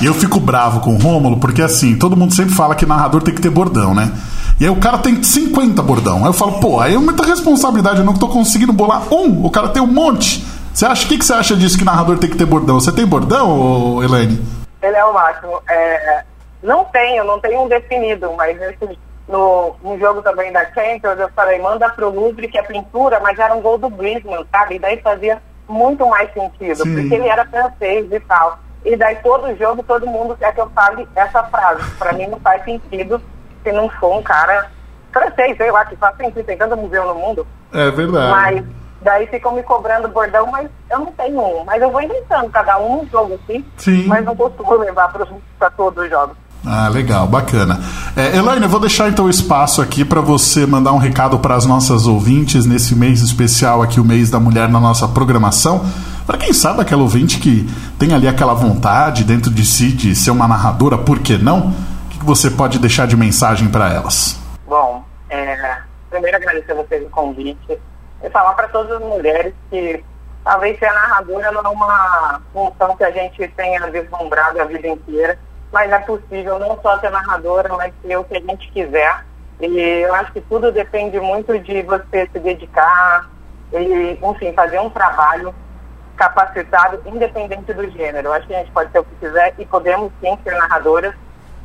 E eu fico bravo com o Rômulo, porque assim, todo mundo sempre fala que narrador tem que ter bordão, né? E aí o cara tem 50 bordão. Aí eu falo, pô, aí é muita responsabilidade, eu não tô conseguindo bolar um, o cara tem um monte. Você acha, o que, que você acha disso que narrador tem que ter bordão? Você tem bordão, ô, Elaine? Ele é o máximo. É, não tenho, não tenho um definido, mas esse, no, no jogo também da Champions, eu falei, manda pro Louvre que é pintura, mas era um gol do Griezmann, sabe? E daí fazia muito mais sentido, Sim. porque ele era francês e tal. E daí todo jogo, todo mundo quer que eu fale essa frase. Pra mim não faz sentido se não for um cara francês, sei lá, que faz sentido, tem tanto museu no mundo. É verdade. Mas daí ficam me cobrando bordão, mas eu não tenho um. Mas eu vou inventando cada um um jogo assim, Sim. mas não costumo levar para todos os jogos. Ah, legal, bacana. É, Elaine, eu vou deixar então o espaço aqui para você mandar um recado para as nossas ouvintes nesse mês especial aqui, o mês da mulher na nossa programação. Para quem sabe aquela ouvinte que tem ali aquela vontade dentro de si de ser uma narradora, por que não? O que você pode deixar de mensagem para elas? Bom, é, primeiro agradecer a vocês o convite e falar para todas as mulheres que talvez ser narradora não é uma função que a gente tenha vislumbrado a vida inteira, mas é possível não só ser narradora, mas ser o que a gente quiser. E eu acho que tudo depende muito de você se dedicar e, enfim, fazer um trabalho capacitado, independente do gênero. Eu acho que a gente pode ser o que quiser e podemos sim ser narradoras,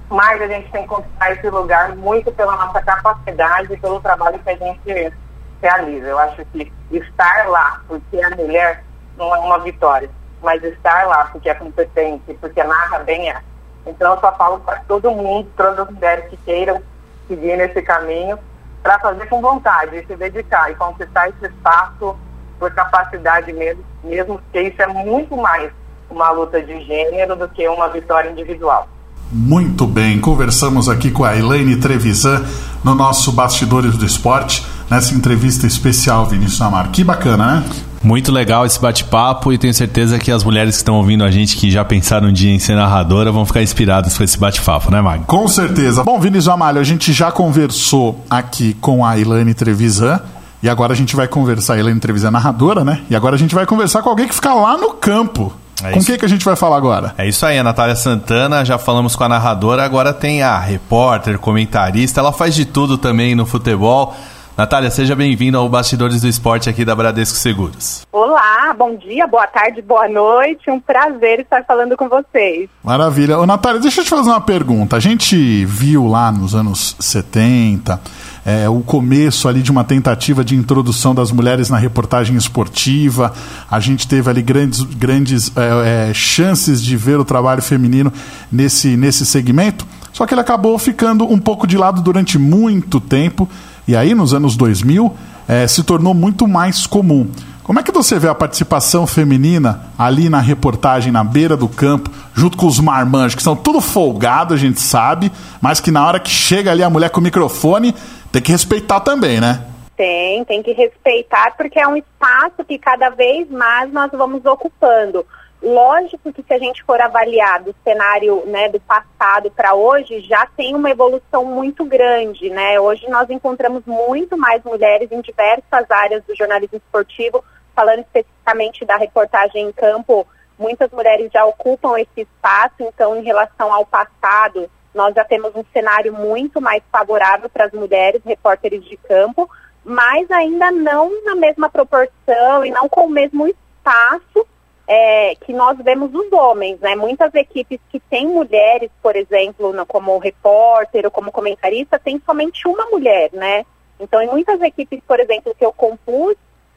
mas a gente tem que conquistar esse lugar muito pela nossa capacidade e pelo trabalho que a gente realiza. Eu acho que estar lá porque é mulher não é uma vitória, mas estar lá porque é competente, porque narra bem é. Então eu só falo para todo mundo, todas as mulheres que queiram seguir nesse caminho, para fazer com vontade, se dedicar e conquistar esse espaço por capacidade mesmo, mesmo que isso é muito mais uma luta de gênero do que uma vitória individual. Muito bem, conversamos aqui com a Elaine Trevisan no nosso Bastidores do Esporte, nessa entrevista especial, Vinícius Amaro. Que bacana, né? Muito legal esse bate-papo e tenho certeza que as mulheres que estão ouvindo a gente que já pensaram um dia em ser narradora vão ficar inspiradas com esse bate-papo, né, Mag? Com certeza. Bom, Vinícius Amalho, a gente já conversou aqui com a Elaine Trevisan. E agora a gente vai conversar, a Elaine Trevisan é narradora, né? E agora a gente vai conversar com alguém que fica lá no campo. É com quem que a gente vai falar agora? É isso aí, a Natália Santana, já falamos com a narradora, agora tem a repórter, comentarista, ela faz de tudo também no futebol. Natália, seja bem-vinda ao Bastidores do Esporte aqui da Bradesco Seguros. Olá, bom dia, boa tarde, boa noite. Um prazer estar falando com vocês. Maravilha. Ô, Natália, deixa eu te fazer uma pergunta. A gente viu lá nos anos 70 é, o começo ali de uma tentativa de introdução das mulheres na reportagem esportiva. A gente teve ali grandes, grandes é, é, chances de ver o trabalho feminino nesse, nesse segmento. Só que ele acabou ficando um pouco de lado durante muito tempo. E aí, nos anos 2000, é, se tornou muito mais comum. Como é que você vê a participação feminina ali na reportagem, na beira do campo, junto com os marmanjos, que são tudo folgado, a gente sabe, mas que na hora que chega ali a mulher com o microfone, tem que respeitar também, né? Tem, tem que respeitar, porque é um espaço que cada vez mais nós vamos ocupando. Lógico que se a gente for avaliar do cenário né, do passado para hoje, já tem uma evolução muito grande. Né? Hoje nós encontramos muito mais mulheres em diversas áreas do jornalismo esportivo, falando especificamente da reportagem em campo, muitas mulheres já ocupam esse espaço, então em relação ao passado, nós já temos um cenário muito mais favorável para as mulheres repórteres de campo, mas ainda não na mesma proporção e não com o mesmo espaço é, que nós vemos os homens, né? Muitas equipes que têm mulheres, por exemplo, no, como repórter ou como comentarista, tem somente uma mulher, né? Então, em muitas equipes, por exemplo, que eu compus,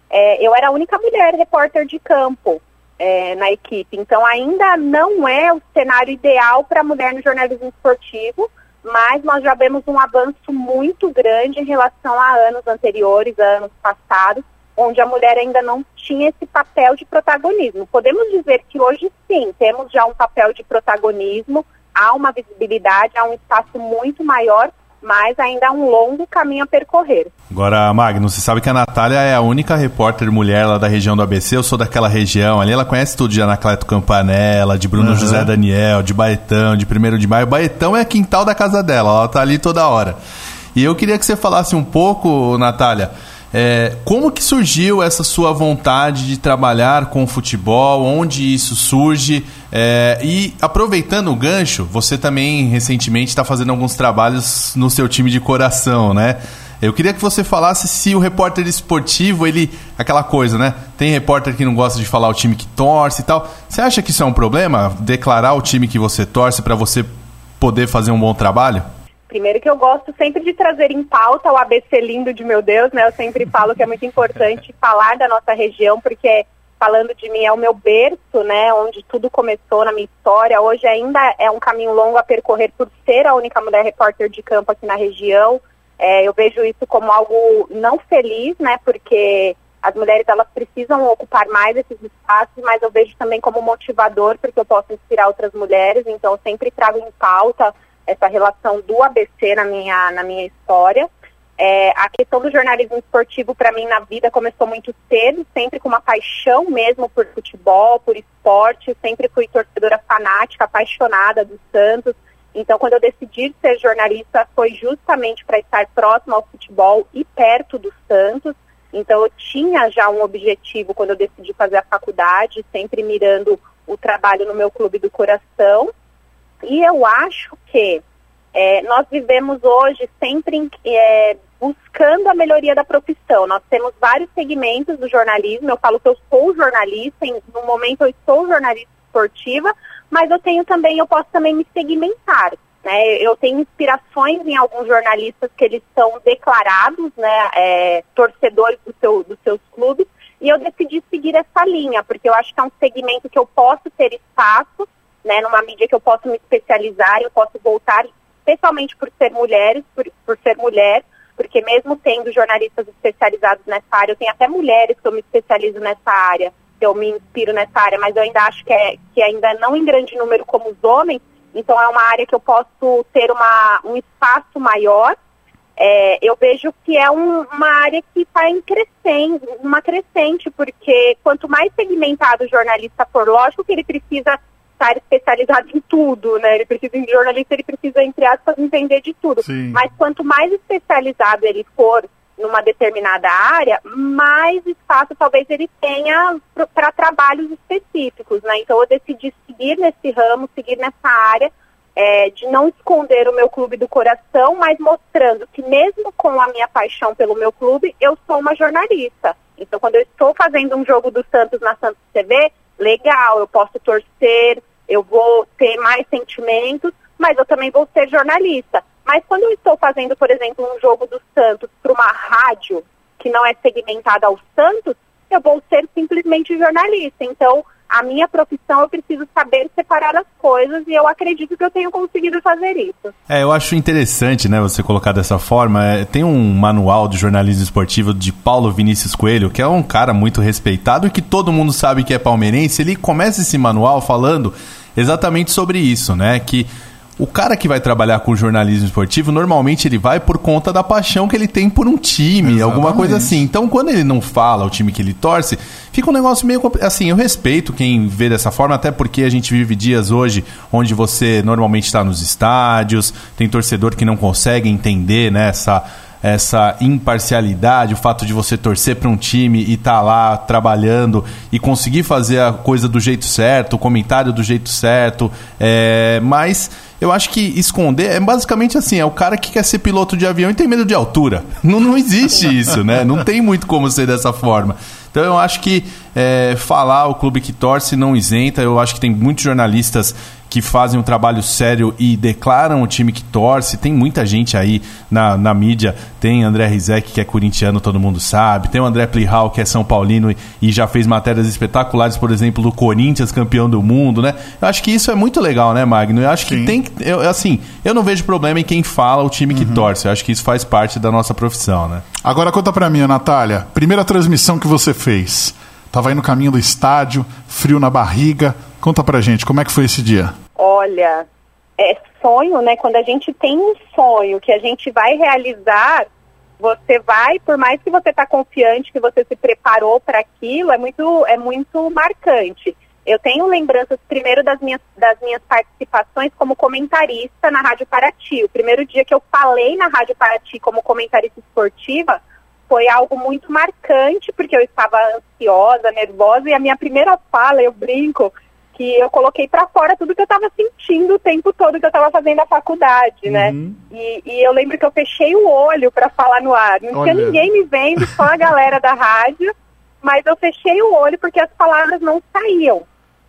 é, eu era a única mulher repórter de campo é, na equipe. Então, ainda não é o cenário ideal para a mulher no jornalismo esportivo, mas nós já vemos um avanço muito grande em relação a anos anteriores, a anos passados, onde a mulher ainda não tinha esse papel de protagonismo. Podemos dizer que hoje sim, temos já um papel de protagonismo, há uma visibilidade, há um espaço muito maior, mas ainda há um longo caminho a percorrer. Agora, Magno, você sabe que a Natália é a única repórter mulher lá da região do ABC, eu sou daquela região ali, ela conhece tudo de Anacleto Campanella, de Bruno uhum. José Daniel, de Baetão, de 1 de Maio. Baetão é quintal da casa dela, ela tá ali toda hora. E eu queria que você falasse um pouco, Natália, é, como que surgiu essa sua vontade de trabalhar com futebol? Onde isso surge? É, e aproveitando o gancho, você também recentemente está fazendo alguns trabalhos no seu time de coração, né? Eu queria que você falasse se o repórter esportivo, ele. aquela coisa, né? Tem repórter que não gosta de falar o time que torce e tal. Você acha que isso é um problema? Declarar o time que você torce para você poder fazer um bom trabalho? Primeiro que eu gosto sempre de trazer em pauta o ABC lindo de meu Deus, né? Eu sempre falo que é muito importante falar da nossa região, porque falando de mim é o meu berço, né? Onde tudo começou na minha história. Hoje ainda é um caminho longo a percorrer por ser a única mulher repórter de campo aqui na região. É, eu vejo isso como algo não feliz, né? Porque as mulheres elas precisam ocupar mais esses espaços, mas eu vejo também como motivador, porque eu posso inspirar outras mulheres. Então, eu sempre trago em pauta essa relação do ABC na minha, na minha história. É, a questão do jornalismo esportivo, para mim, na vida começou muito cedo, sempre com uma paixão mesmo por futebol, por esporte. Sempre fui torcedora fanática, apaixonada do Santos. Então, quando eu decidi ser jornalista, foi justamente para estar próximo ao futebol e perto do Santos. Então, eu tinha já um objetivo quando eu decidi fazer a faculdade, sempre mirando o trabalho no meu clube do coração. E eu acho que é, nós vivemos hoje sempre é, buscando a melhoria da profissão. Nós temos vários segmentos do jornalismo. Eu falo que eu sou jornalista, em, no momento eu estou jornalista esportiva, mas eu tenho também, eu posso também me segmentar. Né? Eu tenho inspirações em alguns jornalistas que eles são declarados, né, é, torcedores do seu, dos seus clubes, e eu decidi seguir essa linha, porque eu acho que é um segmento que eu posso ter espaço né, numa mídia que eu posso me especializar, eu posso voltar, especialmente por ser mulheres, por, por ser mulher, porque mesmo tendo jornalistas especializados nessa área, eu tenho até mulheres que eu me especializo nessa área, que eu me inspiro nessa área, mas eu ainda acho que, é, que ainda não em grande número como os homens, então é uma área que eu posso ter uma, um espaço maior. É, eu vejo que é um, uma área que está em crescendo, uma crescente, porque quanto mais segmentado o jornalista for, lógico que ele precisa estar especializado em tudo, né? Ele precisa, em jornalista, ele precisa, entre aspas, entender de tudo. Sim. Mas quanto mais especializado ele for numa determinada área, mais espaço talvez ele tenha para trabalhos específicos, né? Então eu decidi seguir nesse ramo, seguir nessa área, é, de não esconder o meu clube do coração, mas mostrando que mesmo com a minha paixão pelo meu clube, eu sou uma jornalista. Então, quando eu estou fazendo um jogo do Santos na Santos TV, legal, eu posso torcer, eu vou ter mais sentimentos, mas eu também vou ser jornalista. Mas quando eu estou fazendo, por exemplo, um jogo do Santos para uma rádio que não é segmentada ao Santos, eu vou ser simplesmente jornalista. Então, a minha profissão eu preciso saber separar as coisas e eu acredito que eu tenho conseguido fazer isso. É, eu acho interessante, né, você colocar dessa forma. É, tem um manual de jornalismo esportivo de Paulo Vinícius Coelho, que é um cara muito respeitado e que todo mundo sabe que é palmeirense. Ele começa esse manual falando exatamente sobre isso, né, que o cara que vai trabalhar com jornalismo esportivo, normalmente ele vai por conta da paixão que ele tem por um time, Exatamente. alguma coisa assim. Então, quando ele não fala o time que ele torce, fica um negócio meio. Assim, eu respeito quem vê dessa forma, até porque a gente vive dias hoje onde você normalmente está nos estádios, tem torcedor que não consegue entender né, essa essa imparcialidade, o fato de você torcer para um time e estar tá lá trabalhando e conseguir fazer a coisa do jeito certo, o comentário do jeito certo, é, mas eu acho que esconder é basicamente assim, é o cara que quer ser piloto de avião e tem medo de altura. Não, não existe isso, né? Não tem muito como ser dessa forma. Então eu acho que é, falar o clube que torce não isenta. Eu acho que tem muitos jornalistas que fazem um trabalho sério e declaram o time que torce. Tem muita gente aí na, na mídia. Tem André Rizek, que é corintiano, todo mundo sabe. Tem o André Plihal, que é São Paulino e já fez matérias espetaculares, por exemplo, do Corinthians, campeão do mundo, né? Eu acho que isso é muito legal, né, Magno? Eu acho Sim. que tem. Eu, assim, eu não vejo problema em quem fala o time que uhum. torce. Eu acho que isso faz parte da nossa profissão, né? Agora conta pra mim, Natália. Primeira transmissão que você fez. Tava aí no caminho do estádio, frio na barriga. Conta pra gente, como é que foi esse dia? Olha, é sonho, né? Quando a gente tem um sonho que a gente vai realizar, você vai, por mais que você tá confiante, que você se preparou para aquilo, é muito, é muito marcante. Eu tenho lembranças primeiro das minhas, das minhas participações como comentarista na Rádio Paraty. O primeiro dia que eu falei na Rádio Paraty como comentarista esportiva foi algo muito marcante, porque eu estava ansiosa, nervosa, e a minha primeira fala, eu brinco, que eu coloquei para fora tudo que eu estava sentindo o tempo todo que eu estava fazendo a faculdade, né? uhum. né? E, e, eu lembro que eu fechei o olho para falar no ar. Não Olha. tinha ninguém me vendo, só a galera da rádio, mas eu fechei o olho porque as palavras não saíam.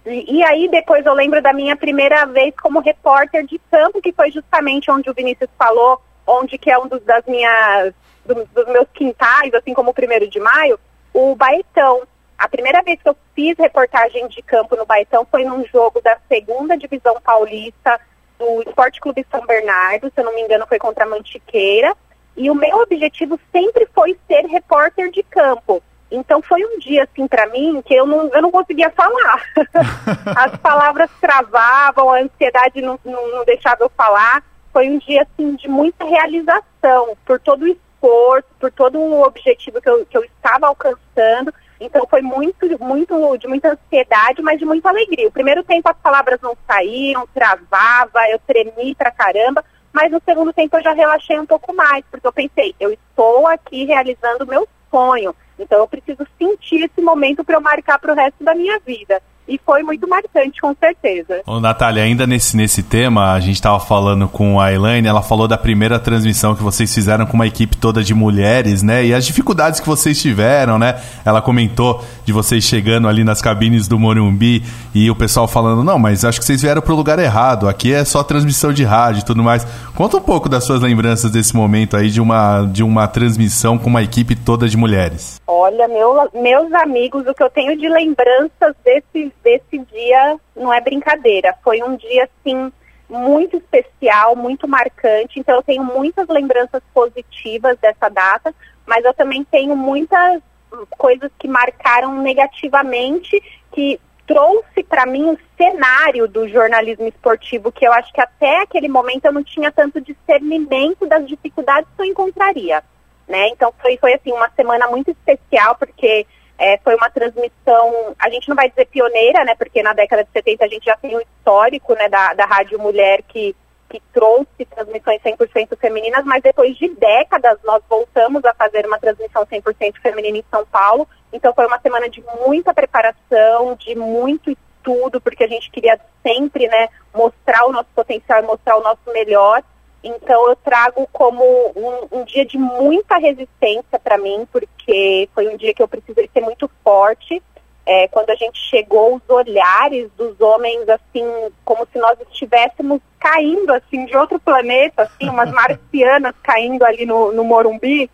E, e, aí depois eu lembro da minha primeira vez como repórter de campo, que foi justamente onde o Vinícius falou, onde que é um dos, das minhas do, dos meus quintais, assim como o primeiro de maio, o Baetão. A primeira vez que eu fiz reportagem de campo no Baetão foi num jogo da segunda divisão paulista do Esporte Clube São Bernardo, se eu não me engano foi contra a Mantiqueira. E o meu objetivo sempre foi ser repórter de campo. Então foi um dia assim para mim que eu não, eu não conseguia falar. As palavras travavam, a ansiedade não, não, não, deixava eu falar. Foi um dia assim de muita realização por todo o esforço, por todo o objetivo que eu, que eu estava alcançando. Então foi muito, muito, de muita ansiedade, mas de muita alegria. O primeiro tempo as palavras não saíam, travava, eu tremi pra caramba, mas no segundo tempo eu já relaxei um pouco mais, porque eu pensei, eu estou aqui realizando o meu sonho, então eu preciso sentir esse momento para eu marcar para o resto da minha vida e foi muito marcante, com certeza. Ô, Natália, ainda nesse, nesse tema, a gente estava falando com a Elaine, ela falou da primeira transmissão que vocês fizeram com uma equipe toda de mulheres, né? E as dificuldades que vocês tiveram, né? Ela comentou de vocês chegando ali nas cabines do Morumbi e o pessoal falando, não, mas acho que vocês vieram para o lugar errado, aqui é só transmissão de rádio e tudo mais. Conta um pouco das suas lembranças desse momento aí de uma, de uma transmissão com uma equipe toda de mulheres. Olha, meu, meus amigos, o que eu tenho de lembranças desse desse dia não é brincadeira. Foi um dia, assim, muito especial, muito marcante. Então, eu tenho muitas lembranças positivas dessa data, mas eu também tenho muitas coisas que marcaram negativamente, que trouxe para mim um cenário do jornalismo esportivo que eu acho que até aquele momento eu não tinha tanto discernimento das dificuldades que eu encontraria, né? Então foi foi assim uma semana muito especial porque é, foi uma transmissão, a gente não vai dizer pioneira, né, porque na década de 70 a gente já tem um histórico né, da, da Rádio Mulher que, que trouxe transmissões 100% femininas, mas depois de décadas nós voltamos a fazer uma transmissão 100% feminina em São Paulo. Então foi uma semana de muita preparação, de muito tudo, porque a gente queria sempre, né, mostrar o nosso potencial mostrar o nosso melhor. Então eu trago como um, um dia de muita resistência para mim, porque foi um dia que eu precisei ser muito forte. É, quando a gente chegou, os olhares dos homens, assim, como se nós estivéssemos caindo, assim, de outro planeta, assim, umas marcianas caindo ali no, no Morumbi,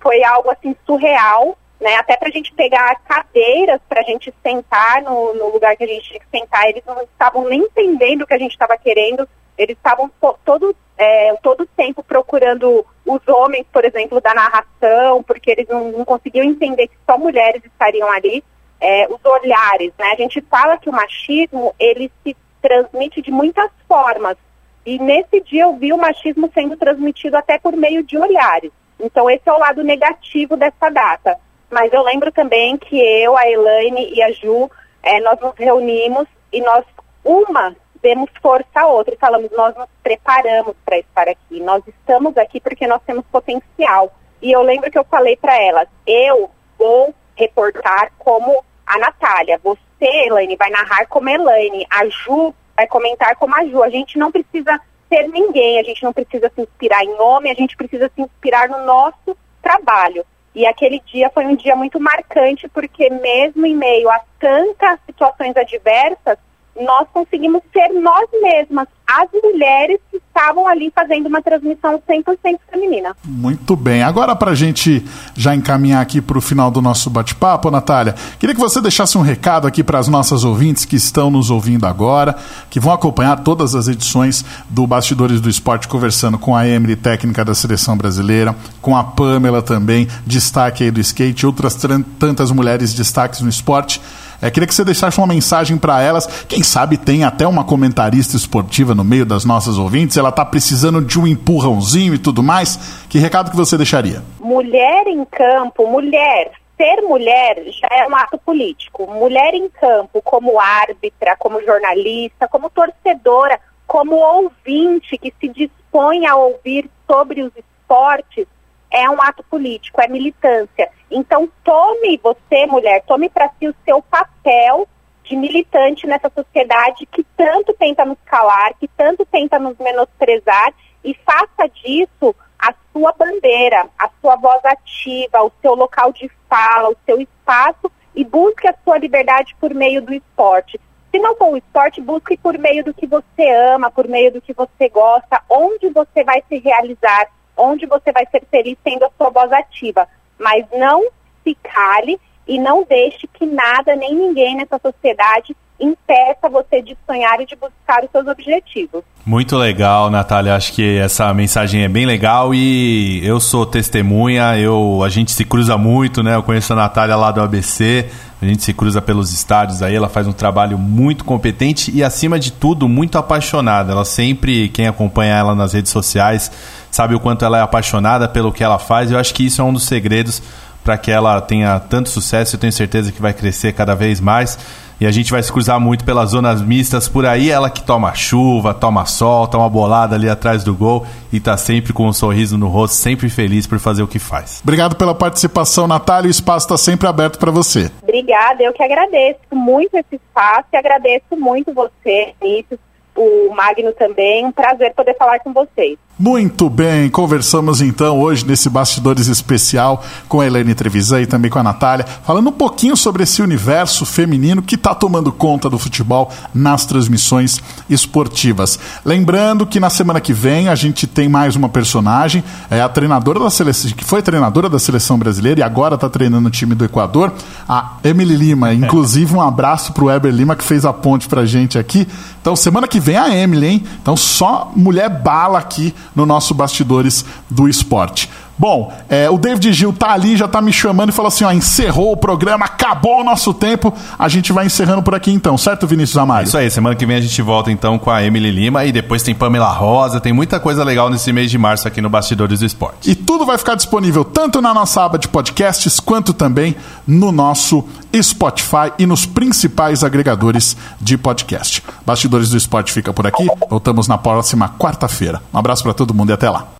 foi algo, assim, surreal, né? Até para a gente pegar cadeiras para a gente sentar no, no, lugar que a gente tinha que sentar, eles não estavam nem entendendo o que a gente estava querendo, eles estavam todo é, todo tempo procurando os homens, por exemplo, da narração, porque eles não, não conseguiam entender que só mulheres estariam ali. É, os olhares, né? A gente fala que o machismo ele se transmite de muitas formas e nesse dia eu vi o machismo sendo transmitido até por meio de olhares. Então esse é o lado negativo dessa data. Mas eu lembro também que eu, a Elaine e a Ju, é, nós nos reunimos e nós, uma, demos força à outra e falamos, nós nos preparamos para estar aqui, nós estamos aqui porque nós temos potencial. E eu lembro que eu falei para elas, eu vou reportar como a Natália, você, Elaine, vai narrar como a Elaine, a Ju vai comentar como a Ju. A gente não precisa ser ninguém, a gente não precisa se inspirar em homem, a gente precisa se inspirar no nosso trabalho. E aquele dia foi um dia muito marcante, porque mesmo em meio a tantas situações adversas, nós conseguimos ser nós mesmas, as mulheres que estavam ali fazendo uma transmissão 100% feminina. Muito bem. Agora, para a gente já encaminhar aqui para o final do nosso bate-papo, Natália, queria que você deixasse um recado aqui para as nossas ouvintes que estão nos ouvindo agora, que vão acompanhar todas as edições do Bastidores do Esporte, conversando com a Emily, técnica da seleção brasileira, com a Pamela também, destaque aí do skate, outras tantas mulheres destaques no esporte. É, queria que você deixasse uma mensagem para elas. Quem sabe tem até uma comentarista esportiva no meio das nossas ouvintes. Ela está precisando de um empurrãozinho e tudo mais. Que recado que você deixaria? Mulher em campo, mulher. Ser mulher já é um ato político. Mulher em campo, como árbitra, como jornalista, como torcedora, como ouvinte que se dispõe a ouvir sobre os esportes, é um ato político, é militância. Então, tome você, mulher, tome para si o seu papel de militante nessa sociedade que tanto tenta nos calar, que tanto tenta nos menosprezar e faça disso a sua bandeira, a sua voz ativa, o seu local de fala, o seu espaço e busque a sua liberdade por meio do esporte. Se não for o esporte, busque por meio do que você ama, por meio do que você gosta, onde você vai se realizar onde você vai ser feliz tendo a sua voz ativa. Mas não se cale e não deixe que nada nem ninguém nessa sociedade impeça você de sonhar e de buscar os seus objetivos. Muito legal, Natália. Acho que essa mensagem é bem legal e eu sou testemunha. Eu, a gente se cruza muito, né? Eu conheço a Natália lá do ABC. A gente se cruza pelos estádios aí. Ela faz um trabalho muito competente e, acima de tudo, muito apaixonada. Ela sempre, quem acompanha ela nas redes sociais, sabe o quanto ela é apaixonada pelo que ela faz. Eu acho que isso é um dos segredos para que ela tenha tanto sucesso. Eu tenho certeza que vai crescer cada vez mais. E a gente vai se cruzar muito pelas zonas mistas por aí. Ela que toma chuva, toma sol, toma bolada ali atrás do gol e tá sempre com um sorriso no rosto, sempre feliz por fazer o que faz. Obrigado pela participação, Natália. O espaço está sempre aberto para você. Obrigada, eu que agradeço muito esse espaço e agradeço muito você, Vinícius, o Magno também. Um prazer poder falar com vocês. Muito bem, conversamos então hoje nesse Bastidores Especial com a Helene Trevisan e também com a Natália, falando um pouquinho sobre esse universo feminino que está tomando conta do futebol nas transmissões esportivas. Lembrando que na semana que vem a gente tem mais uma personagem, é a treinadora da seleção, que foi treinadora da seleção brasileira e agora está treinando o time do Equador, a Emily Lima. Inclusive, um abraço para o Weber Lima que fez a ponte para gente aqui. Então, semana que vem a Emily, hein? Então, só mulher bala aqui no nosso Bastidores do Esporte. Bom, é, o David Gil tá ali, já tá me chamando e falou assim: ó, encerrou o programa, acabou o nosso tempo. A gente vai encerrando por aqui então, certo, Vinícius Amaro? Isso aí, semana que vem a gente volta então com a Emily Lima e depois tem Pamela Rosa, tem muita coisa legal nesse mês de março aqui no Bastidores do Esporte. E tudo vai ficar disponível tanto na nossa aba de podcasts quanto também no nosso Spotify e nos principais agregadores de podcast. Bastidores do Esporte fica por aqui. Voltamos na próxima quarta-feira. Um abraço para todo mundo e até lá.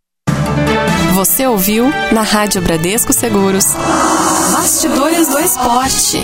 Você ouviu na Rádio Bradesco Seguros. Bastidores do Esporte.